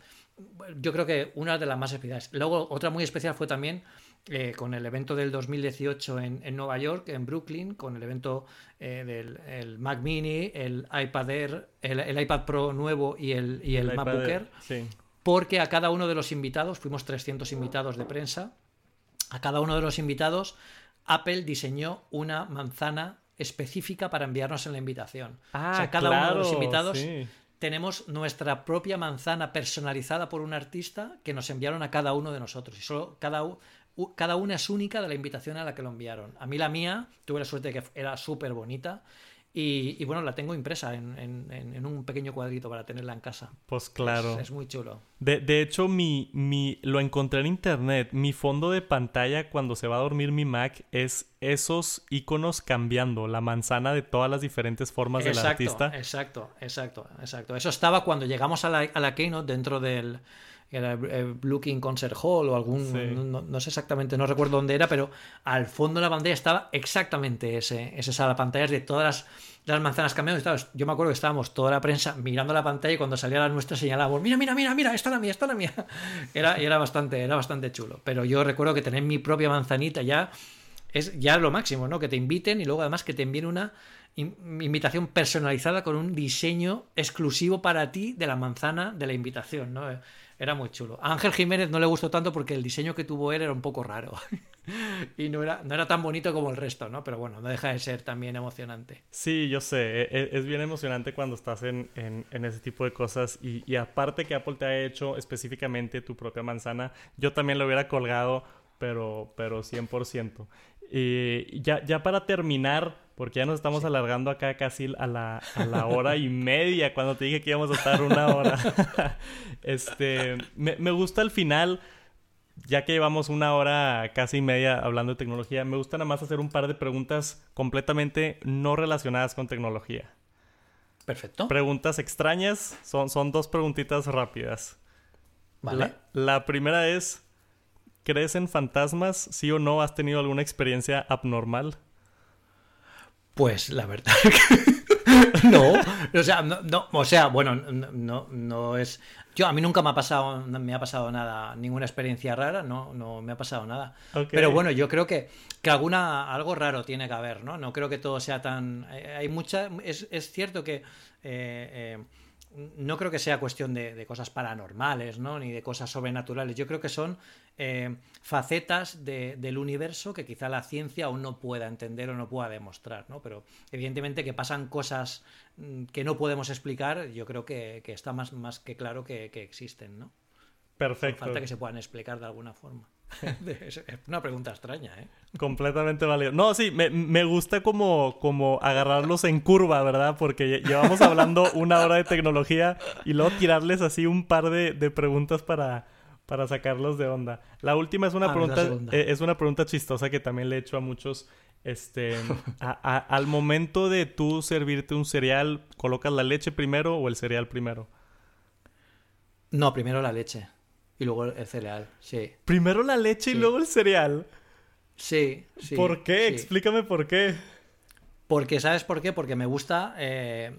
yo creo que una de las más especiales. Luego, otra muy especial fue también eh, con el evento del 2018 en, Nueva York, en Brooklyn, con el evento eh, del Mac Mini, el iPad Air, el, iPad Pro nuevo y el, y el, MacBook Air, porque a cada uno de los invitados, fuimos 300 invitados de prensa, a cada uno de los invitados Apple diseñó una manzana específica para enviarnos en la invitación. o sea, ah, cada uno de los invitados tenemos nuestra propia manzana personalizada por un artista que nos enviaron a cada uno de nosotros. Y solo cada, cada una es única de la invitación a la que lo enviaron. A mí la mía, tuve la suerte de que era súper bonita. Y, bueno, la tengo impresa en, un pequeño cuadrito para tenerla en casa. Pues claro. Es, muy chulo. De, hecho, mi, mi, lo encontré en internet. Mi fondo de pantalla cuando se va a dormir mi Mac es esos iconos cambiando, la manzana de todas las diferentes formas del artista. Exacto, exacto, exacto. Eso estaba cuando llegamos a la, a la Keynote dentro del era el Blue King Concert Hall o algún, no, sé exactamente, no recuerdo dónde era, pero al fondo de la pantalla estaba exactamente ese, esa sala de pantallas de todas las, manzanas cambiando. Yo me acuerdo que estábamos toda la prensa mirando la pantalla y cuando salía la nuestra señalábamos, mira, mira, mira, mira, esta es la mía, esta es la mía. Era, era, bastante, era bastante chulo. Pero yo recuerdo que tener mi propia manzanita ya es ya lo máximo, ¿no? Que te inviten y luego además que te envíen una invitación personalizada con un diseño exclusivo para ti de la manzana de la invitación, ¿no? Era muy chulo. A Ángel Jiménez no le gustó tanto porque el diseño que tuvo él era un poco raro. y no era, no era tan bonito como el resto, ¿no? Pero bueno, no deja de ser también emocionante. Sí, yo sé. E, e, es, bien emocionante cuando estás en, en, ese tipo de cosas. Y, y, aparte que Apple te ha hecho específicamente tu propia manzana, yo también lo hubiera colgado, pero, pero 100%. Y ya, ya para terminar, porque ya nos estamos alargando acá casi a la, a la hora y media cuando te dije que íbamos a estar una hora. este, me, me, gusta al final, ya que llevamos una hora casi media hablando de tecnología, me gusta nada más hacer un par de preguntas completamente no relacionadas con tecnología. Perfecto. Preguntas extrañas, son, son dos preguntitas rápidas. Vale. la primera es, ¿crees en fantasmas? ¿Sí o no has tenido alguna experiencia abnormal? Pues la verdad no, o sea, no, o sea, bueno, no, no es. Yo a mí nunca me ha pasado, me ha pasado nada, ninguna experiencia rara, no, no me ha pasado nada. Pero bueno, yo creo que, que alguna algo raro tiene que haber, ¿no? No creo que todo sea tan. Eh, hay mucha, es, es cierto que eh, eh, no creo que sea cuestión de, cosas paranormales, ¿no? Ni de cosas sobrenaturales. Yo creo que son eh, facetas del universo que quizá la ciencia aún no pueda entender o no pueda demostrar, ¿no? Pero evidentemente que pasan cosas mm, que no podemos explicar, yo creo que, está más, más que claro que, existen, ¿no? Perfecto. falta que se puedan explicar de alguna forma. Es una pregunta extraña, ¿eh? Completamente válido. No, sí, me, gusta como, como agarrarlos en curva, ¿verdad? Porque llevamos hablando una hora de tecnología y luego tirarles así un par de, preguntas para, para sacarlos de onda. La última es una ah, pregunta, eh, es una pregunta chistosa que también le he hecho a muchos. Este, al momento de tú servirte un cereal, ¿colocas la leche primero o el cereal primero? No, primero la leche. Y luego el cereal, sí. Primero la leche y luego el cereal. Sí, sí. ¿Por qué? Explícame por qué. Porque, ¿sabes por qué? Porque me gusta eh,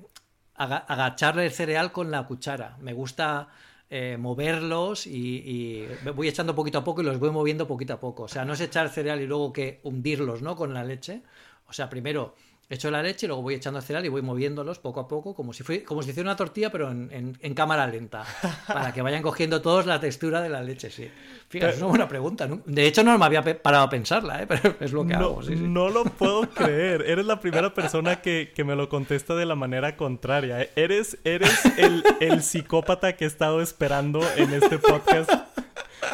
agacharle el cereal con la cuchara. Me gusta eh, moverlos y, voy echando poquito a poco y los voy moviendo poquito a poco. O sea, no es echar cereal y luego que hundirlos, ¿no? Con la leche. O sea, primero echo la leche y luego voy echando cereal y voy moviéndolos poco a poco, como si, fue, como si hiciera una tortilla, pero en, cámara lenta, para que vayan cogiendo todos la textura de la leche, sí. Fíjate, es una buena pregunta. De hecho, no me había parado a pensarla, ¿eh? pero es lo que no, hago. No lo puedo creer. Eres la primera persona que, me lo contesta de la manera contraria. ¿eh? Eres, eres el, el psicópata que he estado esperando en este podcast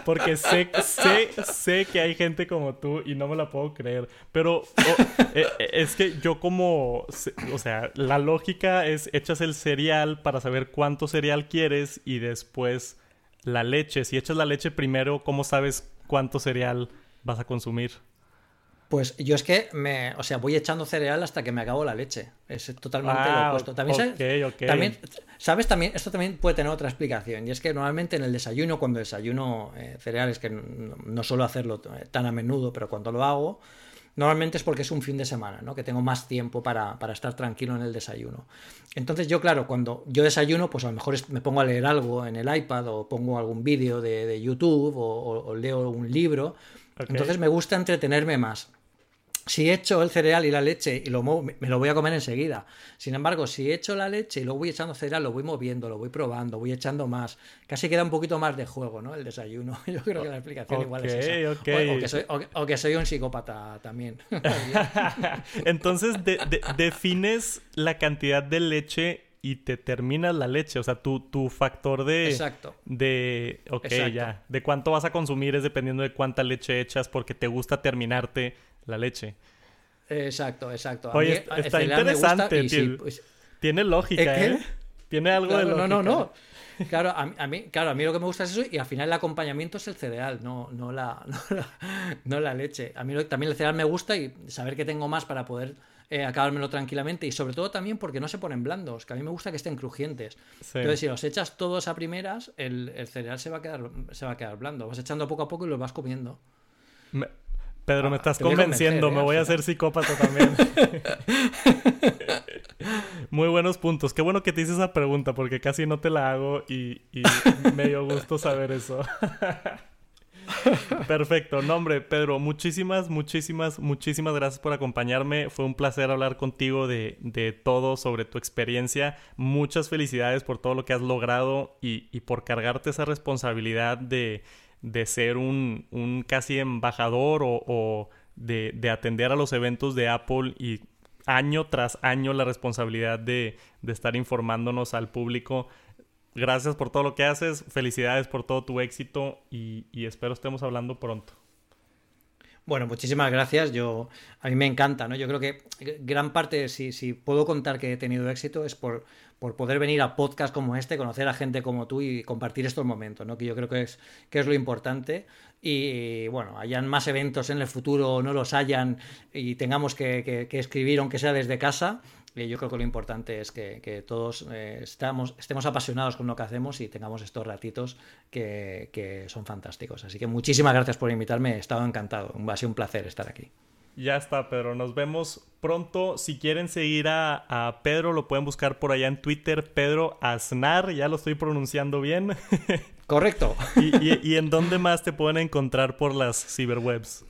porque sé, sé, sé que hay gente como tú y no me la puedo creer. Pero eh, eh, es que yo como... O sea, la lógica es echas el cereal para saber cuánto cereal quieres y después la leche. Si echas la leche primero, ¿cómo sabes cuánto cereal vas a consumir? Pues yo es que me, o sea, voy echando cereal hasta que me acabo la leche. Es totalmente lo ah, opuesto. También, ¿sabes? también, ¿sabes? También, esto también puede tener otra explicación. Y es que normalmente en el desayuno, cuando desayuno eh, cereales, que no, suelo hacerlo eh, tan a menudo, pero cuando lo hago, normalmente es porque es un fin de semana, ¿no? Que tengo más tiempo para, estar tranquilo en el desayuno. Entonces yo, claro, cuando yo desayuno, pues a lo mejor me pongo a leer algo en el iPad o pongo algún vídeo de, YouTube o, leo un libro. Entonces me gusta entretenerme más si echo el cereal y la leche y lo me lo voy a comer enseguida. Sin embargo, si echo la leche y luego voy echando cereal, lo voy moviendo, lo voy probando, voy echando más. Casi queda un poquito más de juego, ¿no? El desayuno. Yo creo que la explicación igual es esa. O, que soy, un psicópata también. Entonces, defines la cantidad de leche y te terminas la leche. O sea, tu, tu factor de. Exacto. De. Ok, ya. De cuánto vas a consumir es dependiendo de cuánta leche echas porque te gusta terminarte la leche. Exacto, exacto. Oye, está interesante. Pues, tiene, lógica, ¿eh? Tiene algo de lógica. No, no, no. Claro a, mí, claro, a mí lo que me gusta es eso y al final el acompañamiento es el cereal, no, no, la, no, la, leche. A mí también el cereal me gusta y saber que tengo más para poder eh, acabármelo tranquilamente y sobre todo también porque no se ponen blandos, que a mí me gusta que estén crujientes. Entonces si los echas todos a primeras, el, cereal se va, a quedar, se va a quedar blando. Vas echando poco a poco y los vas comiendo. Pedro, me ah, estás convenciendo, me voy a hacer psicópata también. Muy buenos puntos. Qué bueno que te hice esa pregunta porque casi no te la hago y, me dio gusto saber eso. Perfecto. nombre Pedro, muchísimas, muchísimas, muchísimas gracias por acompañarme. Fue un placer hablar contigo de, de todo sobre tu experiencia. Muchas felicidades por todo lo que has logrado y, y por cargarte esa responsabilidad de, de ser un, un, casi embajador o, de, de atender a los eventos de Apple y año tras año la responsabilidad de, de estar informándonos al público gracias por todo lo que haces, felicidades por todo tu éxito y, espero estemos hablando pronto. Bueno, muchísimas gracias. Yo a mí me encanta, ¿no? Yo creo que gran parte, si, si puedo contar que he tenido éxito, es por, por poder venir a podcast como este, conocer a gente como tú y compartir estos momentos, ¿no? Que yo creo que es, que es lo importante. Y bueno, hayan más eventos en el futuro no los hayan y tengamos que escribir, aunque sea desde casa, yo creo que lo importante es que, todos eh, estamos, estemos apasionados con lo que hacemos y tengamos estos ratitos que, son fantásticos. Así que muchísimas gracias por invitarme, he estado encantado, ha sido un placer estar aquí. Ya está, Pedro. Nos vemos pronto. Si quieren seguir a, Pedro, lo pueden buscar por allá en Twitter, Pedro Aznar. Ya lo estoy pronunciando bien. Correcto. ¿Y, en dónde más te pueden encontrar por las ciberwebs?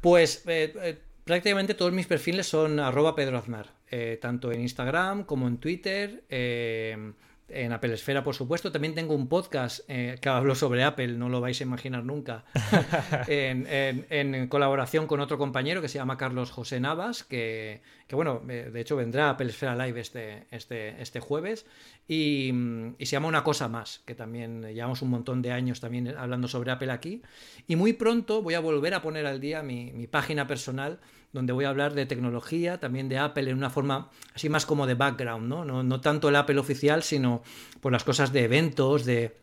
Pues eh, eh, prácticamente todos mis perfiles son arroba Pedro Aznar. Eh, tanto en Instagram como en Twitter. Eh, en Apple Esfera, por supuesto. También tengo un podcast eh, que hablo sobre Apple, no lo vais a imaginar nunca, en, colaboración con otro compañero que se llama Carlos José Navas, que, bueno, de hecho vendrá a Apple Esfera Live este, este, este jueves. Y, se llama Una cosa más, que también llevamos un montón de años también hablando sobre Apple aquí. Y muy pronto voy a volver a poner al día mi, mi página personal donde voy a hablar de tecnología, también de Apple en una forma así más como de background, ¿no? No, tanto el Apple oficial, sino por las cosas de eventos, de,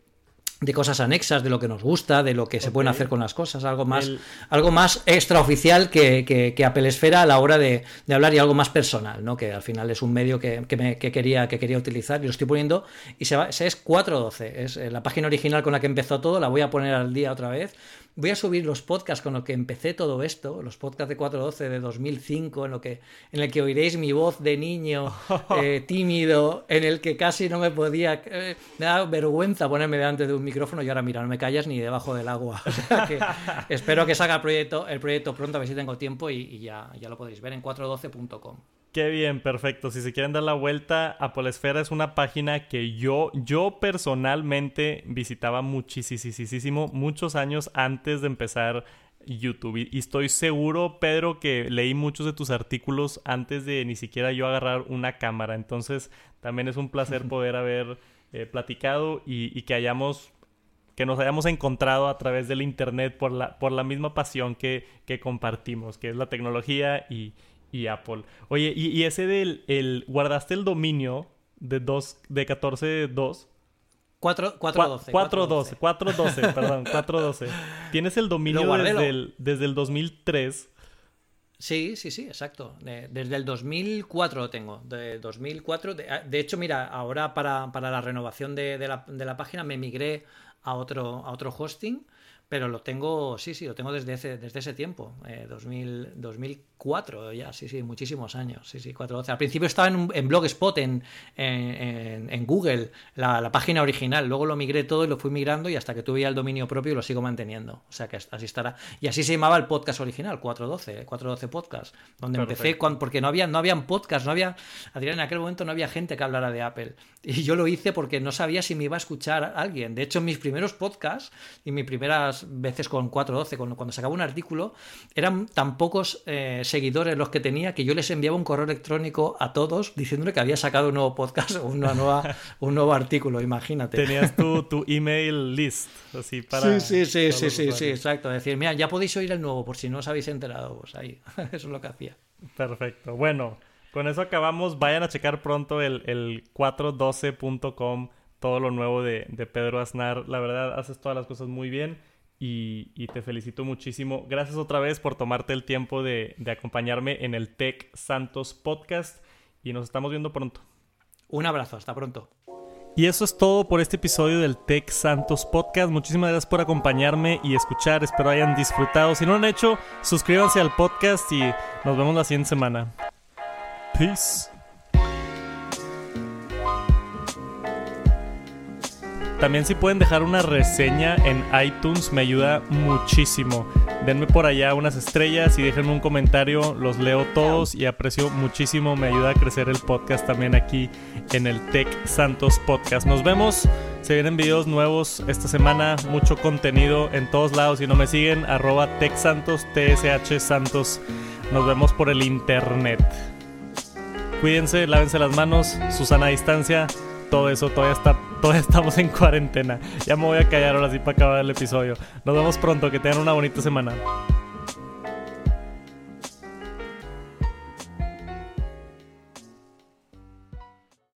cosas anexas, de lo que nos gusta, de lo que se pueden hacer con las cosas, algo más, algo más extraoficial que, que, Apple Esfera a la hora de, hablar y algo más personal, ¿no? que al final es un medio que, me, quería, que quería utilizar y lo estoy poniendo y se va, es 412, es eh, la página original con la que empezó todo, la voy a poner al día otra vez Voy a subir los podcasts con los que empecé todo esto, los podcasts de 412 de 2005, en, lo que, en el que oiréis mi voz de niño eh, tímido, en el que casi no me podía... Eh, me da vergüenza ponerme delante de un micrófono y ahora mira, no me callas ni debajo del agua. espero que salga el proyecto, el proyecto pronto, a ver si tengo tiempo y, ya, ya lo podéis ver en 412.com. Qué bien, perfecto. Si se quieren dar la vuelta, Apple Esfera es una página que yo, yo personalmente visitaba muchísimo, muchos años antes de empezar YouTube. Y estoy seguro, Pedro, que leí muchos de tus artículos antes de ni siquiera yo agarrar una cámara. Entonces, también es un placer poder haber eh, platicado y, que hayamos que nos hayamos encontrado a través del internet por la, por la misma pasión que, que compartimos, que es la tecnología y, y Apple. Oye, y, ese del el, guardaste el dominio de dos de 14.2 412. 412, 412, perdón, 412. Tienes el dominio desde el, desde el 2003. Sí, sí, sí, exacto. desde el 2004 lo tengo. De 2004. De, de hecho, mira, ahora para, para la renovación de, de, la, de, la, página me migré a otro, a otro hosting pero lo tengo, sí, sí, lo tengo desde ese, desde ese tiempo, eh, 2000, 2004 ya, sí, sí, muchísimos años, sí, sí, 412. Al principio estaba en, en Blogspot, en, en, en Google, la, la, página original, luego lo migré todo y lo fui migrando y hasta que tuve ya el dominio propio lo sigo manteniendo, o sea que así estará. Y así se llamaba el podcast original, 412, 412 Podcast, donde empecé, porque no, había, no habían podcast, no había, Adrián, en aquel momento no había gente que hablara de Apple. Y yo lo hice porque no sabía si me iba a escuchar alguien. De hecho, mis primeros podcasts y mis primeras veces con 412, cuando, cuando sacaba un artículo, eran tan pocos eh, seguidores los que tenía que yo les enviaba un correo electrónico a todos diciéndole que había sacado un nuevo podcast o una nueva, un nuevo artículo, imagínate. Tenías tu, tu email list, así para... Sí, sí, sí, sí, sí, sí, exacto. Decir, mira, ya podéis oír el nuevo por si no os habéis enterado, pues ahí, eso es lo que hacía. Perfecto. Bueno, con eso acabamos. Vayan a checar pronto el, el 412.com, todo lo nuevo de, de Pedro Aznar. La verdad, haces todas las cosas muy bien y, te felicito muchísimo. Gracias otra vez por tomarte el tiempo de, de acompañarme en el Tech Santos Podcast y nos estamos viendo pronto. Un abrazo, hasta pronto. Y eso es todo por este episodio del Tech Santos Podcast. Muchísimas gracias por acompañarme y escuchar. Espero hayan disfrutado. Si no lo han hecho, suscríbanse al podcast y nos vemos la siguiente semana. Peace. También si pueden dejar una reseña en iTunes me ayuda muchísimo. Denme por allá unas estrellas y déjenme un comentario, los leo todos y aprecio muchísimo, me ayuda a crecer el podcast también aquí en el Tech Santos Podcast. Nos vemos, se vienen videos nuevos esta semana, mucho contenido en todos lados. Si no me siguen, arroba Tech Santos, TSH Santos. Nos vemos por el internet. Cuídense, lávense las manos, Susana a distancia, todo eso, todavía, está, estamos en cuarentena. Ya me voy a callar ahora sí para acabar el episodio. Nos vemos pronto, que tengan una bonita semana.